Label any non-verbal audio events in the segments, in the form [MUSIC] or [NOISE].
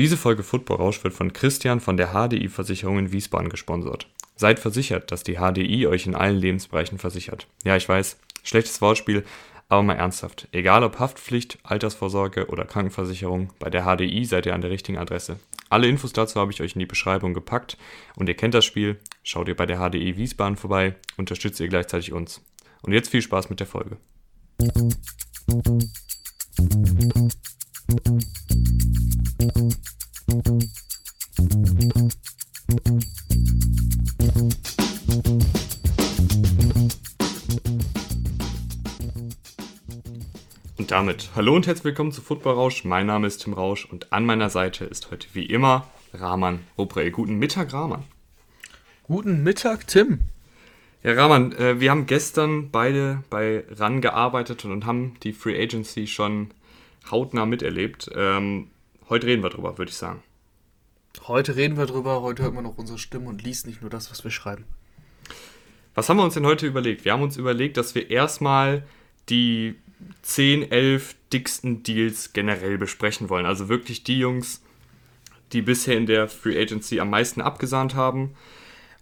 Diese Folge Football Rausch wird von Christian von der HDI Versicherung in Wiesbaden gesponsert. Seid versichert, dass die HDI euch in allen Lebensbereichen versichert. Ja, ich weiß, schlechtes Wortspiel, aber mal ernsthaft. Egal ob Haftpflicht, Altersvorsorge oder Krankenversicherung, bei der HDI seid ihr an der richtigen Adresse. Alle Infos dazu habe ich euch in die Beschreibung gepackt und ihr kennt das Spiel. Schaut ihr bei der HDI Wiesbaden vorbei, unterstützt ihr gleichzeitig uns. Und jetzt viel Spaß mit der Folge. Und damit hallo und herzlich willkommen zu Football Rausch. Mein Name ist Tim Rausch und an meiner Seite ist heute wie immer Rahman Ruprell. Guten Mittag, Rahman. Guten Mittag, Tim. Ja, Rahman, äh, wir haben gestern beide bei RAN gearbeitet und haben die Free Agency schon hautnah miterlebt. Ähm, heute reden wir drüber, würde ich sagen. Heute reden wir drüber, heute hört man noch unsere Stimme und liest nicht nur das, was wir schreiben. Was haben wir uns denn heute überlegt? Wir haben uns überlegt, dass wir erstmal die 10, 11 dicksten Deals generell besprechen wollen. Also wirklich die Jungs, die bisher in der Free Agency am meisten abgesahnt haben.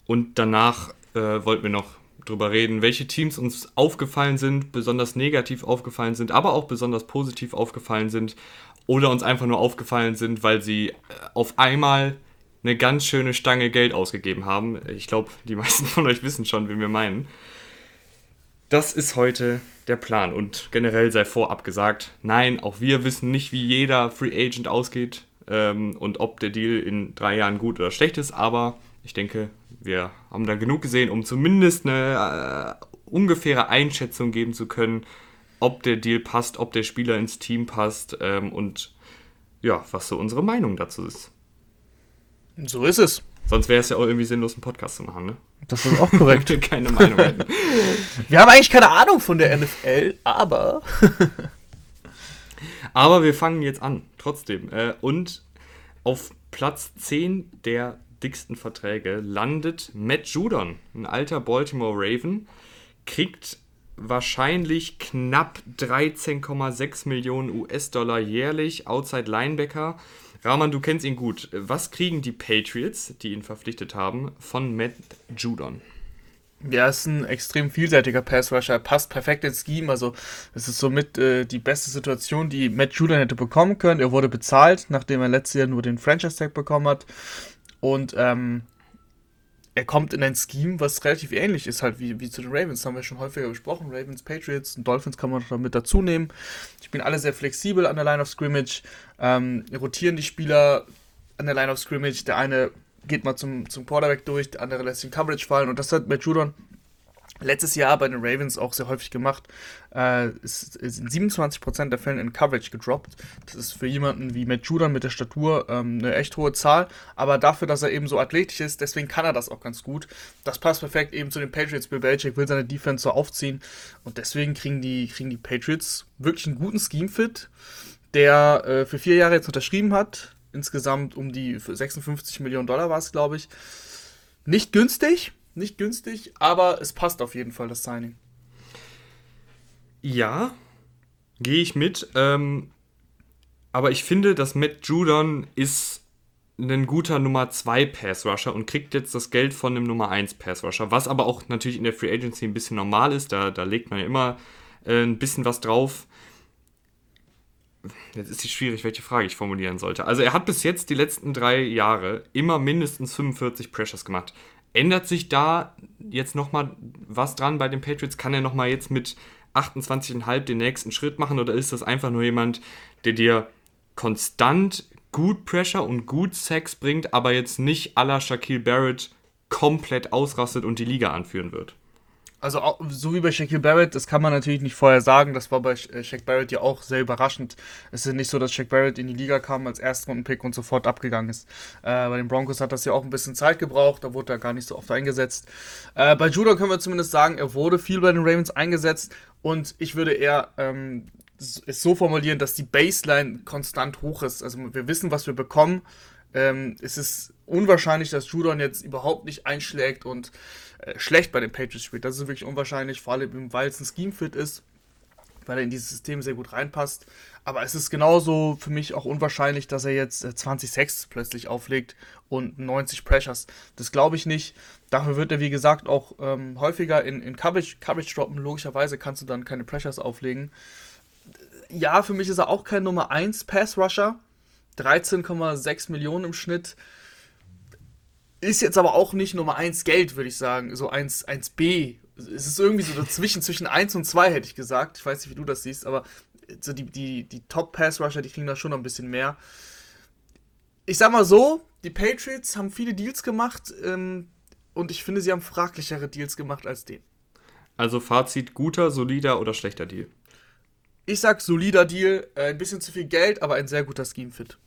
Und danach äh, wollten wir noch drüber reden, welche Teams uns aufgefallen sind, besonders negativ aufgefallen sind, aber auch besonders positiv aufgefallen sind oder uns einfach nur aufgefallen sind, weil sie äh, auf einmal eine ganz schöne Stange Geld ausgegeben haben. Ich glaube, die meisten von euch wissen schon, wen wir meinen. Das ist heute der Plan und generell sei vorab gesagt, nein, auch wir wissen nicht, wie jeder Free Agent ausgeht ähm, und ob der Deal in drei Jahren gut oder schlecht ist, aber ich denke, wir haben da genug gesehen, um zumindest eine äh, ungefähre Einschätzung geben zu können, ob der Deal passt, ob der Spieler ins Team passt ähm, und ja, was so unsere Meinung dazu ist. So ist es. Sonst wäre es ja auch irgendwie sinnlos, einen Podcast zu machen, ne? Das ist auch korrekt. [LAUGHS] Keine Meinung. [LAUGHS] Wir haben eigentlich keine Ahnung von der NFL, aber. [LAUGHS] aber wir fangen jetzt an, trotzdem. Äh, und auf Platz 10 der dicksten Verträge landet Matt Judon, ein alter Baltimore Raven, kriegt wahrscheinlich knapp 13,6 Millionen US-Dollar jährlich, Outside Linebacker. Rahman, du kennst ihn gut. Was kriegen die Patriots, die ihn verpflichtet haben, von Matt Judon? Ja, ist ein extrem vielseitiger Pass-Rusher. Er passt perfekt ins Scheme. Also, es ist somit äh, die beste Situation, die Matt Judon hätte bekommen können. Er wurde bezahlt, nachdem er letztes Jahr nur den Franchise-Tag bekommen hat. Und ähm, er kommt in ein Scheme, was relativ ähnlich ist, halt wie, wie zu den Ravens. Das haben wir schon häufiger besprochen. Ravens, Patriots und Dolphins kann man noch mit dazu nehmen. Die spielen alle sehr flexibel an der Line of Scrimmage, ähm, rotieren die Spieler an der Line of Scrimmage. Der eine geht mal zum, zum Quarterback durch, der andere lässt den Coverage fallen. Und das hat Matt Judon letztes Jahr bei den Ravens auch sehr häufig gemacht. Äh, ist, ist in 27% der Fälle in Coverage gedroppt. Das ist für jemanden wie Matt Judon mit der Statur ähm, eine echt hohe Zahl. Aber dafür, dass er eben so athletisch ist, deswegen kann er das auch ganz gut. Das passt perfekt eben zu den Patriots. Bill Belichick will seine Defense so aufziehen. Und deswegen kriegen die, kriegen die Patriots wirklich einen guten Scheme-Fit, der äh, für vier Jahre jetzt unterschrieben hat. Insgesamt um die 56 Millionen Dollar war es, glaube ich. Nicht günstig, nicht günstig, aber es passt auf jeden Fall, das Signing. Ja, gehe ich mit. Ähm, aber ich finde, dass Matt Judon ist ein guter Nummer 2 Pass Rusher und kriegt jetzt das Geld von einem Nummer 1 Pass Rusher, was aber auch natürlich in der Free Agency ein bisschen normal ist. Da, da legt man ja immer äh, ein bisschen was drauf. Jetzt ist es schwierig, welche Frage ich formulieren sollte. Also er hat bis jetzt die letzten drei Jahre immer mindestens 45 Pressures gemacht. Ändert sich da jetzt nochmal was dran bei den Patriots? Kann er nochmal jetzt mit 28,5 den nächsten Schritt machen oder ist das einfach nur jemand, der dir konstant gut Pressure und gut Sex bringt, aber jetzt nicht à la Shaquille Barrett komplett ausrastet und die Liga anführen wird? Also so wie bei Shaquille Barrett, das kann man natürlich nicht vorher sagen. Das war bei äh, Shaq Barrett ja auch sehr überraschend. Es ist nicht so, dass Shaq Barrett in die Liga kam als Erstrundenpick und sofort abgegangen ist. Äh, bei den Broncos hat das ja auch ein bisschen Zeit gebraucht. Da wurde er gar nicht so oft eingesetzt. Äh, bei Judah können wir zumindest sagen, er wurde viel bei den Ravens eingesetzt. Und ich würde eher ähm, es so formulieren, dass die Baseline konstant hoch ist. Also wir wissen, was wir bekommen. Ähm, es ist unwahrscheinlich, dass Judon jetzt überhaupt nicht einschlägt und äh, schlecht bei den Patriots spielt. Das ist wirklich unwahrscheinlich, vor allem weil es ein Scheme-Fit ist. weil er in dieses System sehr gut reinpasst. Aber es ist genauso für mich auch unwahrscheinlich, dass er jetzt 20 äh, Sacks plötzlich auflegt und 90 Pressures. Das glaube ich nicht. Dafür wird er, wie gesagt, auch ähm, häufiger in, in Coverage, Coverage droppen. Logischerweise kannst du dann keine Pressures auflegen. Ja, für mich ist er auch kein Nummer 1 Pass Rusher. 13,6 Millionen im Schnitt. Ist jetzt aber auch nicht Nummer 1 Geld, würde ich sagen. So 1, 1B. Es ist irgendwie so dazwischen, zwischen 1 und 2, hätte ich gesagt. Ich weiß nicht, wie du das siehst, aber so die, die, die Top-Pass-Rusher, die kriegen da schon noch ein bisschen mehr. Ich sag mal so, die Patriots haben viele Deals gemacht ähm, und ich finde, sie haben fraglichere Deals gemacht als den. Also Fazit, guter, solider oder schlechter Deal? Ich sag solider Deal, äh, ein bisschen zu viel Geld, aber ein sehr guter Scheme-Fit.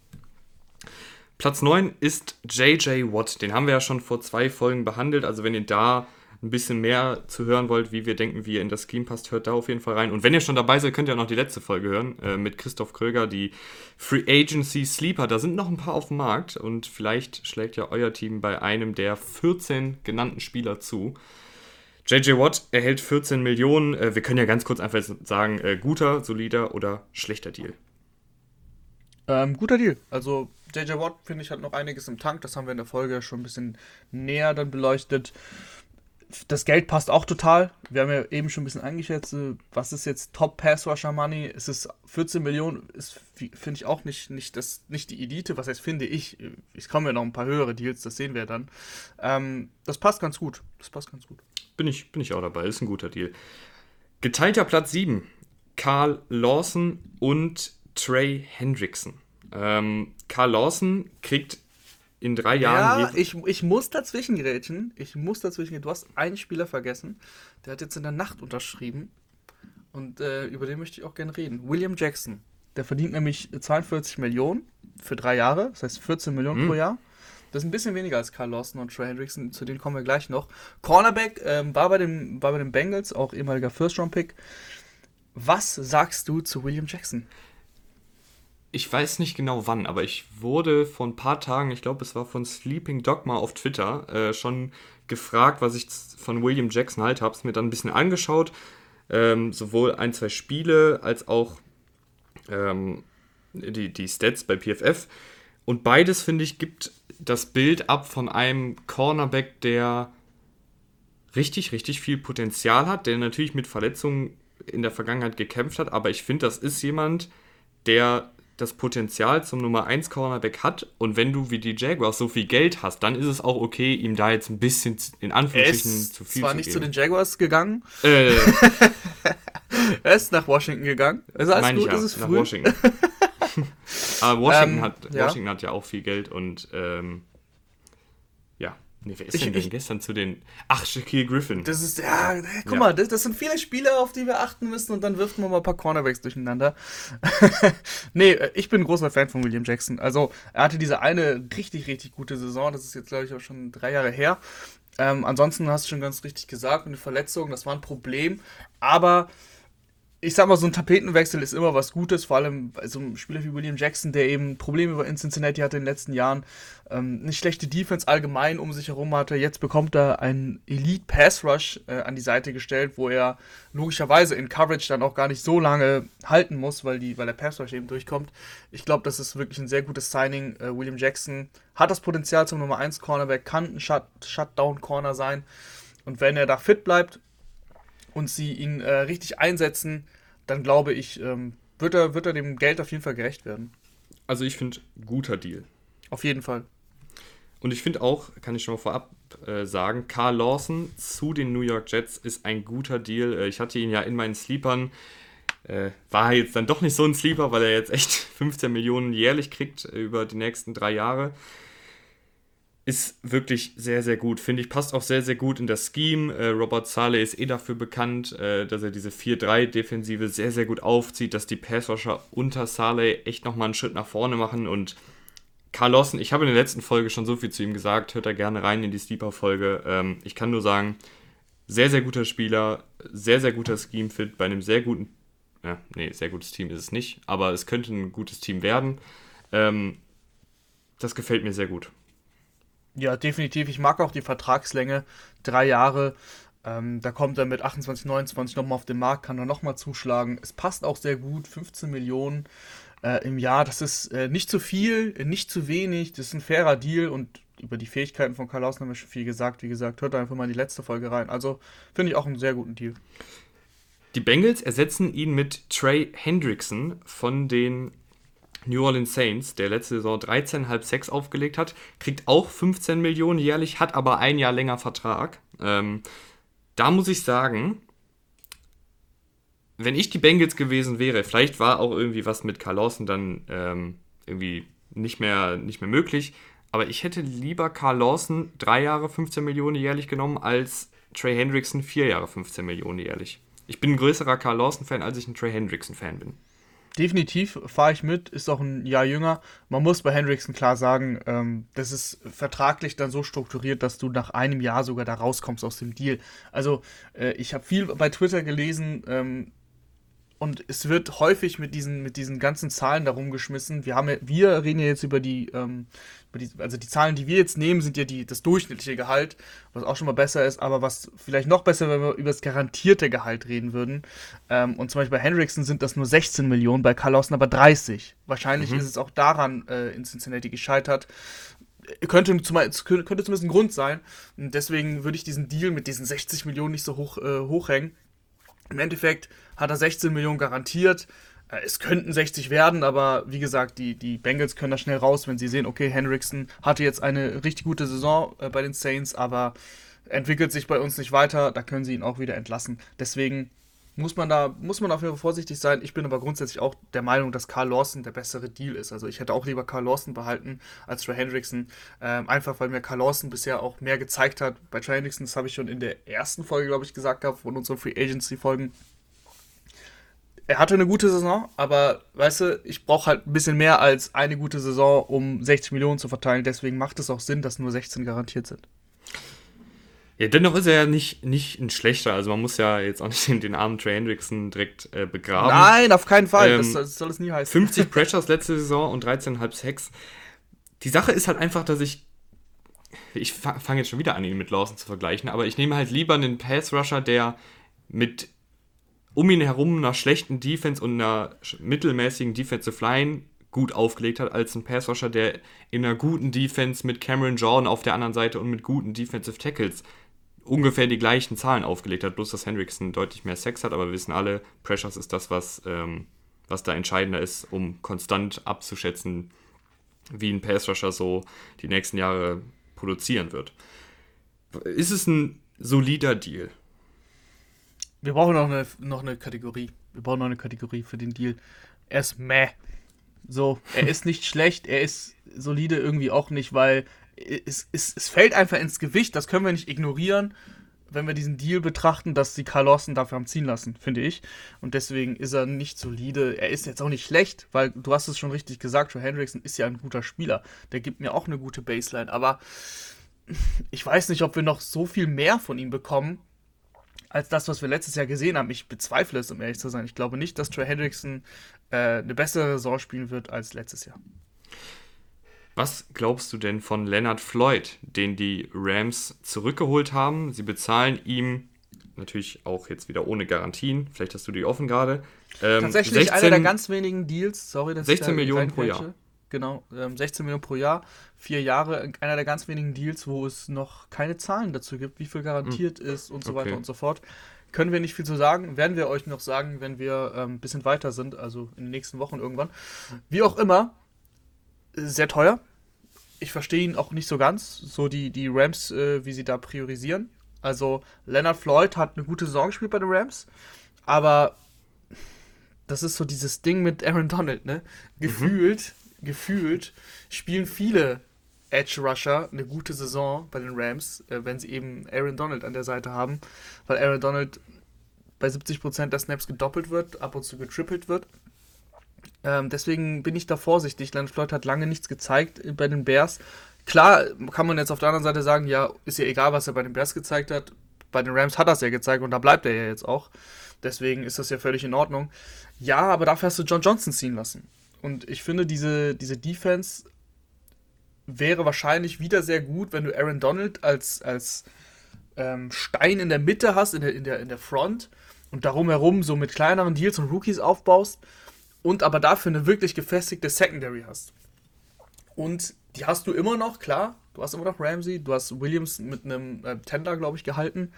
Platz 9 ist JJ Watt. Den haben wir ja schon vor zwei Folgen behandelt. Also wenn ihr da ein bisschen mehr zu hören wollt, wie wir denken, wie ihr in das Scheme passt, hört da auf jeden Fall rein. Und wenn ihr schon dabei seid, könnt ihr auch noch die letzte Folge hören äh, mit Christoph Kröger, die Free Agency Sleeper. Da sind noch ein paar auf dem Markt und vielleicht schlägt ja euer Team bei einem der 14 genannten Spieler zu. JJ Watt erhält 14 Millionen. Äh, wir können ja ganz kurz einfach sagen, äh, guter, solider oder schlechter Deal. Ähm, guter Deal. Also JJ Watt, finde ich, hat noch einiges im Tank. Das haben wir in der Folge schon ein bisschen näher dann beleuchtet das Geld passt auch total. Wir haben ja eben schon ein bisschen eingeschätzt, äh, was ist jetzt Top Pass Rusher Money? Es ist 14 Millionen, ist finde ich auch nicht, nicht, das, nicht die Elite. Was heißt, finde ich? Es kommen ja noch ein paar höhere Deals, das sehen wir dann. Ähm, das passt ganz gut. Das passt ganz gut. Bin ich, bin ich auch dabei, ist ein guter Deal. Geteilter Platz 7. Carl Lawson und Trey Hendrickson. Ähm, Carl Lawson kriegt in drei Jahren. Ja, ich, ich muss dazwischen grätschen. Ich muss dazwischen. Du hast einen Spieler vergessen. Der hat jetzt in der Nacht unterschrieben. Und äh, über den möchte ich auch gerne reden. William Jackson. Der verdient nämlich 42 Millionen für drei Jahre. Das heißt 14 Millionen mhm. pro Jahr. Das ist ein bisschen weniger als Carl Lawson und Trey Hendrickson. Zu denen kommen wir gleich noch. Cornerback ähm, war, bei den, war bei den Bengals, auch ehemaliger First-Round-Pick. Was sagst du zu William Jackson? Ich weiß nicht genau wann, aber ich wurde vor ein paar Tagen, ich glaube, es war von Sleeping Dogma auf Twitter, äh, schon gefragt, was ich von William Jackson halt habe. Es mir dann ein bisschen angeschaut. Ähm, sowohl ein, zwei Spiele als auch ähm, die, die Stats bei PFF. Und beides, finde ich, gibt das Bild ab von einem Cornerback, der richtig, richtig viel Potenzial hat, der natürlich mit Verletzungen in der Vergangenheit gekämpft hat, aber ich finde, das ist jemand, der das Potenzial zum Nummer 1 Cornerback hat und wenn du wie die Jaguars so viel Geld hast, dann ist es auch okay, ihm da jetzt ein bisschen in Anführungsstrichen zu viel zwar zu nicht zu den Jaguars gegangen. Äh. [LAUGHS] er ist nach Washington gegangen. Also alles gut, ja, ist es nach früh. Washington. [LAUGHS] Aber Washington, ähm, hat, Washington ja. hat ja auch viel Geld und ähm, Nee, wer ist ich, denn, ich, denn gestern zu den. Ach, Shaquille Griffin. Das ist, ja, guck ja. mal, das, das, sind viele Spiele, auf die wir achten müssen und dann wirft man mal ein paar Cornerbacks durcheinander. [LAUGHS] nee, ich bin ein großer Fan von William Jackson. Also, er hatte diese eine richtig, richtig gute Saison. Das ist jetzt, glaube ich, auch schon drei Jahre her. Ähm, ansonsten hast du schon ganz richtig gesagt, eine Verletzung, das war ein Problem. Aber ich sag mal, so ein Tapetenwechsel ist immer was Gutes, vor allem bei so einem Spieler wie William Jackson, der eben Probleme in Cincinnati hatte in den letzten Jahren. Ähm, eine schlechte Defense allgemein um sich herum hatte. Jetzt bekommt er einen Elite Pass Rush äh, an die Seite gestellt, wo er logischerweise in Coverage dann auch gar nicht so lange halten muss, weil, die, weil der Pass Rush eben durchkommt. Ich glaube, das ist wirklich ein sehr gutes Signing. Äh, William Jackson hat das Potenzial zum Nummer 1 Cornerback, kann ein Shut Shutdown Corner sein. Und wenn er da fit bleibt, und sie ihn äh, richtig einsetzen, dann glaube ich, ähm, wird, er, wird er dem Geld auf jeden Fall gerecht werden. Also ich finde, guter Deal. Auf jeden Fall. Und ich finde auch, kann ich schon mal vorab äh, sagen, Carl Lawson zu den New York Jets ist ein guter Deal. Äh, ich hatte ihn ja in meinen Sleepern. Äh, war jetzt dann doch nicht so ein Sleeper, weil er jetzt echt [LAUGHS] 15 Millionen jährlich kriegt äh, über die nächsten drei Jahre ist wirklich sehr, sehr gut. Finde ich, passt auch sehr, sehr gut in das Scheme. Äh, Robert Saleh ist eh dafür bekannt, äh, dass er diese 4-3-Defensive sehr, sehr gut aufzieht, dass die Passwasher unter Saleh echt nochmal einen Schritt nach vorne machen und Carl Lawson, ich habe in der letzten Folge schon so viel zu ihm gesagt, hört da gerne rein in die Sleeper-Folge. Ähm, ich kann nur sagen, sehr, sehr guter Spieler, sehr, sehr guter Scheme-Fit bei einem sehr guten, ja, nee, sehr gutes Team ist es nicht, aber es könnte ein gutes Team werden. Ähm, das gefällt mir sehr gut. Ja, definitiv. Ich mag auch die Vertragslänge. Drei Jahre. Ähm, da kommt er mit 28, 29 nochmal auf den Markt, kann er nochmal zuschlagen. Es passt auch sehr gut, 15 Millionen äh, im Jahr. Das ist äh, nicht zu viel, nicht zu wenig. Das ist ein fairer Deal und über die Fähigkeiten von Karl Lawson haben wir schon viel gesagt. Wie gesagt, hört einfach mal in die letzte Folge rein. Also finde ich auch einen sehr guten Deal. Die Bengals ersetzen ihn mit Trey Hendrickson von den New Orleans Saints, der letzte Saison 13,5 Sex aufgelegt hat, kriegt auch 15 Millionen jährlich, hat aber ein Jahr länger Vertrag. Ähm, da muss ich sagen, wenn ich die Bengals gewesen wäre, vielleicht war auch irgendwie was mit Carl Lawson dann ähm, irgendwie nicht mehr, nicht mehr möglich, aber ich hätte lieber Carl Lawson drei Jahre 15 Millionen jährlich genommen als Trey Hendrickson vier Jahre 15 Millionen jährlich. Ich bin ein größerer Carl Lawson-Fan, als ich ein Trey Hendrickson-Fan bin. Definitiv fahre ich mit, ist auch ein Jahr jünger. Man muss bei Hendrickson klar sagen, ähm, das ist vertraglich dann so strukturiert, dass du nach einem Jahr sogar da rauskommst aus dem Deal. Also äh, ich habe viel bei Twitter gelesen, ähm, und es wird häufig mit diesen, mit diesen ganzen Zahlen darum geschmissen. Wir, haben wir reden ja jetzt über die, ähm, über die, also die Zahlen, die wir jetzt nehmen, sind ja die, das durchschnittliche Gehalt, was auch schon mal besser ist, aber was vielleicht noch besser, wenn wir über das garantierte Gehalt reden würden. Ähm, und zum Beispiel bei Hendrickson sind das nur 16 Millionen, bei Carl Lawson aber 30. Wahrscheinlich mhm. ist es auch daran äh, in Cincinnati gescheitert könnte, zum, könnte zumindest ein Grund sein. Und deswegen würde ich diesen Deal mit diesen 60 Millionen nicht so hoch äh, hochhängen. Im Endeffekt hat er 16 Millionen garantiert. Äh, es könnten 60 werden, aber wie gesagt, die, die Bengals können da schnell raus, wenn sie sehen, okay, Hendrickson hatte jetzt eine richtig gute Saison äh, bei den Saints, aber entwickelt sich bei uns nicht weiter, da können sie ihn auch wieder entlassen. Deswegen muss man da, muss man auf jeden Fall vorsichtig sein. Ich bin aber grundsätzlich auch der Meinung, dass Carl Lawson der bessere Deal ist. Also ich hätte auch lieber Carl Lawson behalten als Trey Hendrickson. Ähm, einfach weil mir Carl Lawson bisher auch mehr gezeigt hat. Bei Trey Hendrickson, das habe ich schon in der ersten Folge, glaube ich, gesagt gehabt, von unseren Free Agency-Folgen. Er hatte eine gute Saison, aber weißt du, ich brauche halt ein bisschen mehr als eine gute Saison, um 60 Millionen zu verteilen. Deswegen macht es auch Sinn, dass nur 16 garantiert sind. Ja, dennoch ist er ja nicht, nicht ein schlechter. Also man muss ja jetzt auch nicht den, [LAUGHS] den armen Trey Hendrickson direkt äh, begraben. Nein, auf keinen Fall. Ähm, das, das, soll es nie heißen. 50 [LAUGHS] Pressures letzte Saison und 13,5 Sex. Die Sache ist halt einfach, dass ich. Ich fange jetzt schon wieder an, ihn mit Lawson zu vergleichen, aber ich nehme halt lieber einen Pass-Rusher, der mit um ihn herum einer schlechten Defense und einer mittelmäßigen Defensive Line gut aufgelegt hat, als ein Pass-Rusher, der in einer guten Defense mit Cameron Jordan auf der anderen Seite und mit guten Defensive Tackles ungefähr die gleichen Zahlen aufgelegt hat, bloß dass Hendrickson deutlich mehr Sex hat, aber wir wissen alle, Pressures ist das, was, ähm, was da entscheidender ist, um konstant abzuschätzen, wie ein Pass-Rusher so die nächsten Jahre produzieren wird. Ist es ein solider Deal? Wir brauchen noch eine, noch eine Kategorie. Wir brauchen noch eine Kategorie für den Deal. Er ist meh. So, er ist nicht schlecht, er ist solide irgendwie auch nicht, weil es, es, es fällt einfach ins Gewicht, das können wir nicht ignorieren, wenn wir diesen Deal betrachten, dass die Carl Lawson dafür haben ziehen lassen, finde ich. Und deswegen ist er nicht solide. Er ist jetzt auch nicht schlecht, weil du hast es schon richtig gesagt, Joe Hendrickson ist ja ein guter Spieler. Der gibt mir auch eine gute Baseline. Aber ich weiß nicht, ob wir noch so viel mehr von ihm bekommen, als das, was wir letztes Jahr gesehen haben. Ich bezweifle es, um ehrlich zu sein. Ich glaube nicht, dass Trey Hendrickson äh, eine bessere Saison spielen wird als letztes Jahr. Was glaubst du denn von Leonard Floyd, den die Rams zurückgeholt haben? Sie bezahlen ihm natürlich auch jetzt wieder ohne Garantien. Vielleicht hast du die offen gerade. Ähm, Tatsächlich 16, einer der ganz wenigen Deals. Sorry, dass 16 Millionen pro Jahr. Genau, ähm, 16 Millionen pro Jahr, vier Jahre. Einer der ganz wenigen Deals, wo es noch keine Zahlen dazu gibt, wie viel garantiert hm. ist und so okay. weiter und so fort. Können wir nicht viel zu sagen. Werden wir euch noch sagen, wenn wir ein ähm, bisschen weiter sind, also in den nächsten Wochen irgendwann. Wie auch immer, sehr teuer. Ich verstehe ihn auch nicht so ganz, so die, die Rams, äh, wie sie da priorisieren. Also Leonard Floyd hat eine gute Saison gespielt bei den Rams, aber das ist so dieses Ding mit Aaron Donald, ne? Gefühlt, mhm. Gefühlt spielen viele Edge Rusher eine gute Saison bei den Rams, äh, wenn sie eben Aaron Donald an der Seite haben, weil Aaron Donald bei 70% der Snaps gedoppelt wird, ab und zu getrippelt wird. Ähm, deswegen bin ich da vorsichtig. Leonard Floyd hat lange nichts gezeigt bei den Bears. Klar kann man jetzt auf der anderen Seite sagen, ja, ist ja egal, was er bei den Bears gezeigt hat. Bei den Rams hat er es ja gezeigt und da bleibt er ja jetzt auch. Deswegen ist das ja völlig in Ordnung. Ja, aber dafür hast du John Johnson ziehen lassen. Und ich finde, diese, diese Defense wäre wahrscheinlich wieder sehr gut, wenn du Aaron Donald als, als ähm, Stein in der Mitte hast, in der, in, der, in der Front und darum herum so mit kleineren Deals und Rookies aufbaust und aber dafür eine wirklich gefestigte Secondary hast. Und die hast du immer noch, klar. Du hast immer noch Ramsey, du hast Williams mit einem äh, Tender, glaube ich, gehalten.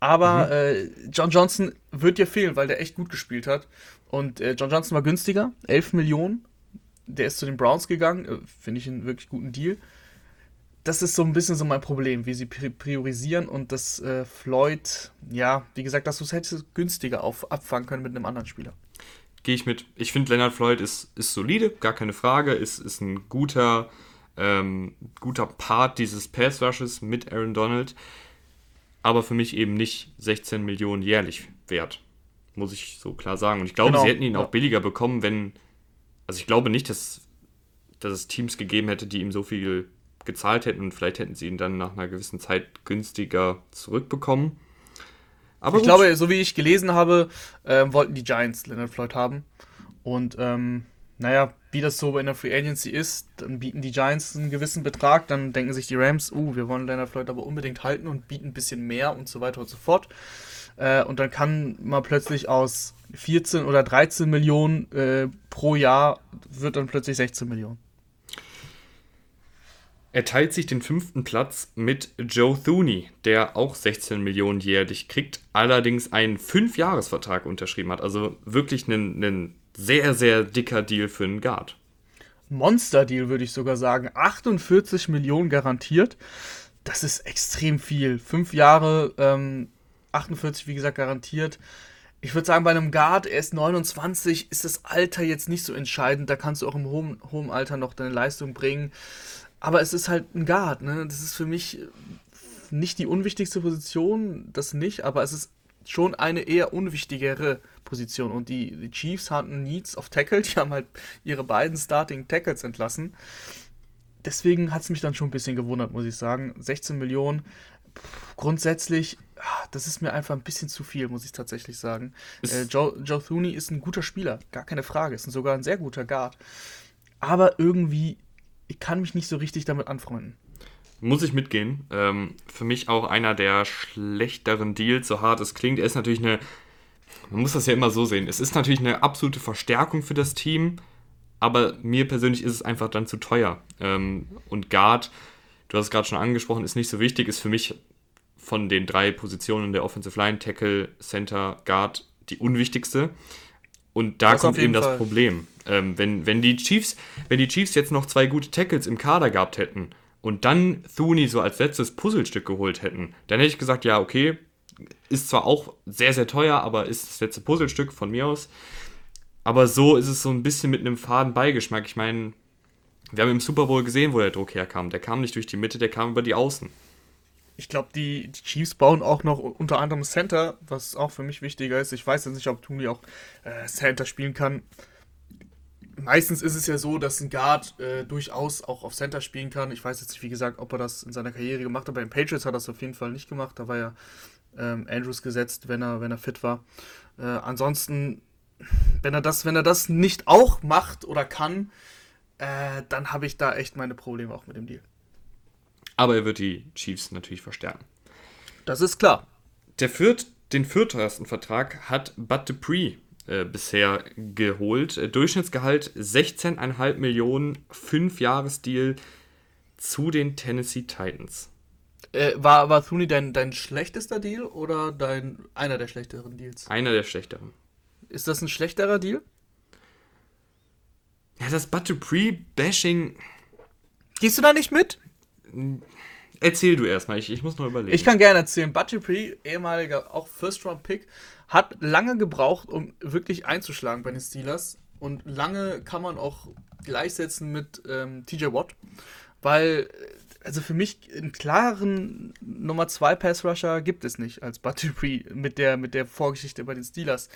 Aber mhm. äh, John Johnson wird dir fehlen, weil der echt gut gespielt hat. Und äh, John Johnson war günstiger, 11 Millionen. Der ist zu den Browns gegangen, äh, finde ich einen wirklich guten Deal. Das ist so ein bisschen so mein Problem, wie sie priorisieren und dass äh, Floyd, ja, wie gesagt, dass du es hättest günstiger auf, abfangen können mit einem anderen Spieler. Gehe ich mit. Ich finde, Leonard Floyd ist, ist solide, gar keine Frage, ist, ist ein guter, ähm, guter Part dieses Pass-Rushes mit Aaron Donald aber für mich eben nicht 16 Millionen jährlich wert. Muss ich so klar sagen. Und ich glaube, genau. sie hätten ihn auch billiger bekommen, wenn. Also ich glaube nicht, dass, dass es Teams gegeben hätte, die ihm so viel gezahlt hätten und vielleicht hätten sie ihn dann nach einer gewissen Zeit günstiger zurückbekommen. Aber ich gut. glaube, so wie ich gelesen habe, äh, wollten die Giants Leonard Floyd haben. Und ähm, naja, wie das so in der Free Agency ist, dann bieten die Giants einen gewissen Betrag, dann denken sich die Rams, uh, wir wollen Leonard Floyd aber unbedingt halten und bieten ein bisschen mehr und so weiter und so fort. Äh, und dann kann man plötzlich aus 14 oder 13 Millionen äh, pro Jahr wird dann plötzlich 16 Millionen. Er teilt sich den fünften Platz mit Joe Thuney, der auch 16 Millionen jährlich kriegt, allerdings einen 5-Jahres-Vertrag unterschrieben hat. Also wirklich einen sehr, sehr dicker Deal für einen Guard. Monster-Deal, würde ich sogar sagen. 48 Millionen garantiert. Das ist extrem viel. Fünf Jahre, ähm, 48, wie gesagt, garantiert. Ich würde sagen, bei einem Guard, er ist 29, ist das Alter jetzt nicht so entscheidend. Da kannst du auch im hohen, hohen Alter noch deine Leistung bringen. Aber es ist halt ein Guard, ne? Das ist für mich nicht die unwichtigste Position, das nicht, aber es ist schon eine eher unwichtigere Position. Und die, die Chiefs hatten Needs auf Tackle, die haben halt ihre beiden Starting Tackles entlassen. Deswegen hat es mich dann schon ein bisschen gewundert, muss ich sagen. 16 Millionen, grundsätzlich, ah, das ist mir einfach ein bisschen zu viel, muss ich tatsächlich sagen. Äh, Joe, Joe Thuney ist ein guter Spieler, gar keine Frage. Ist sogar ein sehr guter Guard. Aber irgendwie, ich kann mich nicht so richtig damit anfreunden. Muss ich mitgehen. Ähm, für mich auch einer der schlechteren Deals, so hart es klingt. Er ist natürlich eine man muss das ja immer so sehen. Es ist natürlich eine absolute Verstärkung für das Team, aber mir persönlich ist es einfach dann zu teuer. Ähm, und Guard, du hast es gerade schon angesprochen, ist nicht so wichtig, ist für mich von den drei Positionen der Offensive Line, Tackle, Center, Guard, die unwichtigste. Und da das kommt eben Fall. das Problem. Ähm, wenn, wenn, die Chiefs, wenn die Chiefs jetzt noch zwei gute Tackles im Kader gehabt hätten und dann Thuni so als letztes Puzzlestück geholt hätten, dann hätte ich gesagt, ja, okay, ist zwar auch sehr, sehr teuer, aber ist das letzte Puzzlestück von mir aus. Aber so ist es so ein bisschen mit einem faden Beigeschmack. Ich meine, wir haben im Super Bowl gesehen, wo der Druck herkam. Der kam nicht durch die Mitte, der kam über die Außen. Ich glaube, die, die, Chiefs bauen auch noch unter anderem Center, was auch für mich wichtiger ist. Ich weiß jetzt nicht, ob Tuni auch äh, Center spielen kann. Meistens ist es ja so, dass ein Guard äh, durchaus auch auf Center spielen kann. Ich weiß jetzt nicht, wie gesagt, ob er das in seiner Karriere gemacht hat. Bei den Patriots hat er das auf jeden Fall nicht gemacht. Da war er ähm, Andrews gesetzt, wenn er, wenn er fit war. Äh, ansonsten, wenn er, das, wenn er das nicht auch macht oder kann, äh, dann habe ich da echt meine Probleme auch mit dem Deal. Aber er wird die Chiefs natürlich verstärken. Das ist klar. Der Viert, den vierteuersten Vertrag hat Bud Dupree äh, bisher geholt. Äh, Durchschnittsgehalt 16,5 Millionen, 5-Jahres-Deal zu den Tennessee Titans. Äh, war, war Thuni dein, dein schlechtester Deal oder dein einer der schlechteren Deals? Einer der schlechteren. Ist das ein schlechterer Deal? Ja, das But-to-Pre-Bashing. Gehst du da nicht mit? Erzähl du erstmal, ich, ich muss noch überlegen. Ich kann gerne erzählen. But-to-Pre, ehemaliger auch First-Round-Pick, hat lange gebraucht, um wirklich einzuschlagen bei den Steelers. Und lange kann man auch gleichsetzen mit ähm, TJ Watt, weil also für mich einen klaren Nummer 2 Pass Rusher gibt es nicht als Battery mit der, mit der Vorgeschichte bei den Steelers.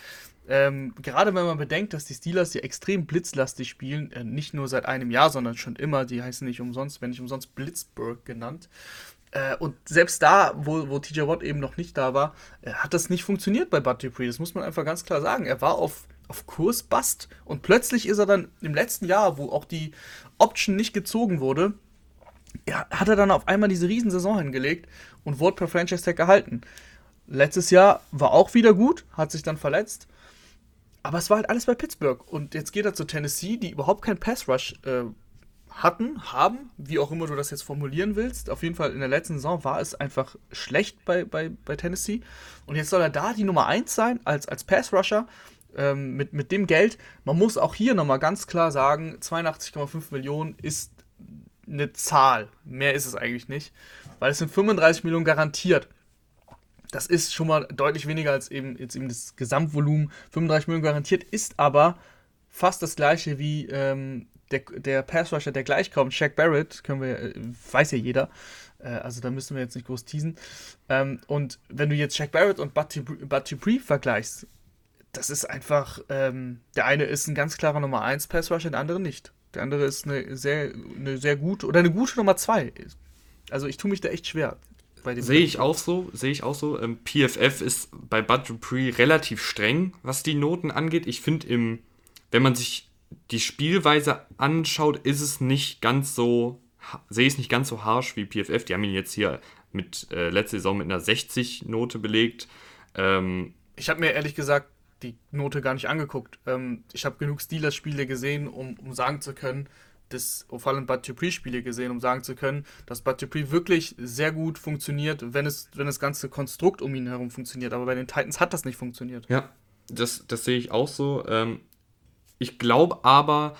Ähm, gerade wenn man bedenkt, dass die Steelers ja extrem blitzlastig spielen, äh, nicht nur seit einem Jahr, sondern schon immer, die heißen nicht umsonst, wenn nicht umsonst Blitzburg genannt. Äh, und selbst da, wo, wo TJ Watt eben noch nicht da war, äh, hat das nicht funktioniert bei Bud Dupree. Das muss man einfach ganz klar sagen. Er war auf, auf Kurs Bast und plötzlich ist er dann im letzten Jahr, wo auch die Option nicht gezogen wurde, hat er dann auf einmal diese Riesensaison hingelegt und wurde per Franchise Tag gehalten. Letztes Jahr war auch wieder gut, hat sich dann verletzt. Aber es war halt alles bei Pittsburgh. Und jetzt geht er zu Tennessee, die überhaupt keinen Pass Rush äh, hatten, haben, wie auch immer du das jetzt formulieren willst. Auf jeden Fall in der letzten Saison war es einfach schlecht bei, bei, bei Tennessee. Und jetzt soll er da die Nummer 1 sein als, als Pass Rusher. Ähm, mit, mit dem Geld. Man muss auch hier nochmal ganz klar sagen, 82,5 Millionen ist eine Zahl. Mehr ist es eigentlich nicht. Weil es sind 35 Millionen garantiert. Das ist schon mal deutlich weniger als eben, jetzt eben das Gesamtvolumen. 35 Millionen garantiert ist aber fast das gleiche wie ähm, der, der Pass-Rusher, der gleich kommt, Shaq Barrett, können wir, äh, weiß ja jeder. Äh, also da müssen wir jetzt nicht groß teasen. Ähm, und wenn du jetzt Shaq Barrett und Bud Dupree vergleichst, das ist einfach, ähm, der eine ist ein ganz klarer Nummer 1 Pass-Rusher, der andere nicht. Der andere ist eine sehr, eine sehr gute oder eine gute Nummer 2. Also ich tue mich da echt schwer. Sehe ich auch so, sehe ich auch so. Ähm, PFF ist bei Bud Dupree relativ streng, was die Noten angeht. Ich finde im, wenn man sich die Spielweise anschaut, ist es nicht ganz so, sehe ich es nicht ganz so harsh wie PFF. Die haben ihn jetzt hier mit äh, letzte Saison mit einer 60 Note belegt. Ähm, ich habe mir ehrlich gesagt die Note gar nicht angeguckt. Ähm, ich habe genug Steelers-Spiele gesehen, um, um sagen zu können, das, vor allem Bud Dupree-Spiele gesehen, um sagen zu können, dass Bud Dupree wirklich sehr gut funktioniert, wenn es, wenn das ganze Konstrukt um ihn herum funktioniert. Aber bei den Titans hat das nicht funktioniert. Ja, das, das sehe ich auch so. Ähm, ich glaube aber,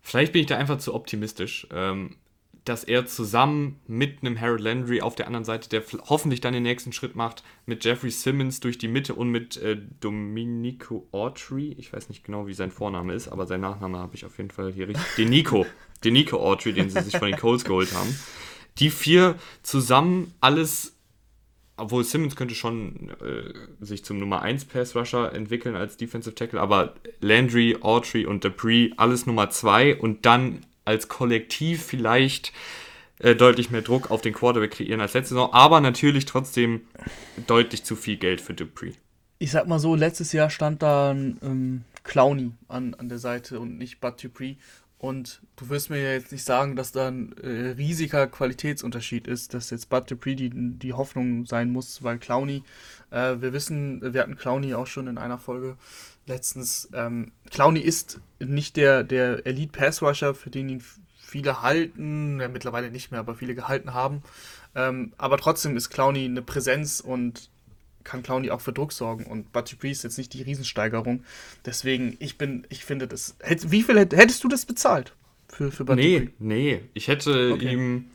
vielleicht bin ich da einfach zu optimistisch. Ähm, dass er zusammen mit einem Harold Landry auf der anderen Seite, der hoffentlich dann den nächsten Schritt macht, mit Jeffrey Simmons durch die Mitte und mit äh, Domenico Autry, ich weiß nicht genau, wie sein Vorname ist, aber sein Nachname habe ich auf jeden Fall hier richtig. Denico. Denico Autry, den sie sich von den Colts geholt haben. Die vier zusammen alles obwohl Simmons könnte schon äh, sich zum Nummer 1 Pass Rusher entwickeln als Defensive Tackle, aber Landry, Autry und Dupree alles Nummer 2 und dann als Kollektiv vielleicht äh, deutlich mehr Druck auf den Quarterback kreieren als letzte Saison, aber natürlich trotzdem deutlich zu viel Geld für Dupree. Ich sag mal so, letztes Jahr stand da ein ähm, Clowny an, an der Seite und nicht Bud Dupree. Und du wirst mir ja jetzt nicht sagen, dass da ein äh, riesiger Qualitätsunterschied ist, dass jetzt Bud Dupree die, die Hoffnung sein muss, weil Clowny, äh, wir wissen, wir hatten Clowny auch schon in einer Folge letztens, ähm, Clowny ist nicht der, der Elite-Pass-Rusher, für den ihn viele halten, ja, mittlerweile nicht mehr, aber viele gehalten haben. Ähm, aber trotzdem ist Clowny eine Präsenz und kann Clowny auch für Druck sorgen. Und Butty Priest ist jetzt nicht die Riesensteigerung. Deswegen, ich bin, ich finde das. Hätt, wie viel hättest du das bezahlt für, für Butty Nee, nee. Ich hätte okay. ihm.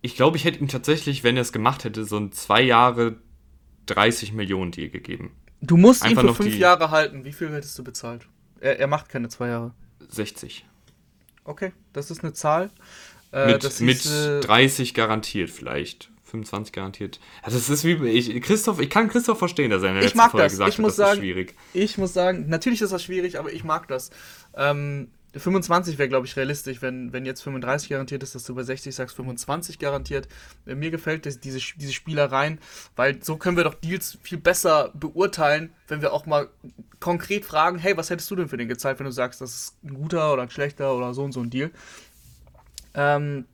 Ich glaube, ich hätte ihm tatsächlich, wenn er es gemacht hätte, so ein zwei Jahre 30 Millionen Deal gegeben. Du musst Einfach ihn für fünf Jahre halten. Wie viel hättest du bezahlt? Er, er, macht keine zwei Jahre. 60. Okay, das ist eine Zahl. Äh, mit mit äh, 30 garantiert vielleicht. 25 garantiert. Das ist wie ich Christoph, ich kann Christoph verstehen, dass er in der ich mag Folge das. gesagt ich hat, muss das sagen, ist schwierig. Ich muss sagen, natürlich ist das schwierig, aber ich mag das. Ähm, 25 wäre, glaube ich, realistisch, wenn, wenn jetzt 35 garantiert ist, dass du bei 60 sagst 25 garantiert. Äh, mir gefällt das, diese, diese Spielereien, weil so können wir doch Deals viel besser beurteilen, wenn wir auch mal konkret fragen, hey, was hättest du denn für den gezahlt, wenn du sagst, das ist ein guter oder ein schlechter oder so und so ein Deal. Ähm,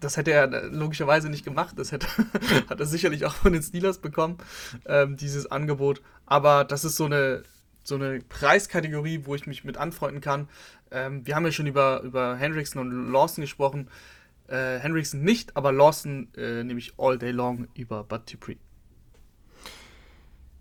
das hätte er logischerweise nicht gemacht. Das hätte, [LAUGHS] hat er sicherlich auch von den Steelers bekommen, ähm, dieses Angebot. Aber das ist so eine, so eine Preiskategorie, wo ich mich mit anfreunden kann. Ähm, wir haben ja schon über, über Hendrickson und Lawson gesprochen. Äh, Hendrickson nicht, aber Lawson äh, nämlich all day long über Bud Dupree.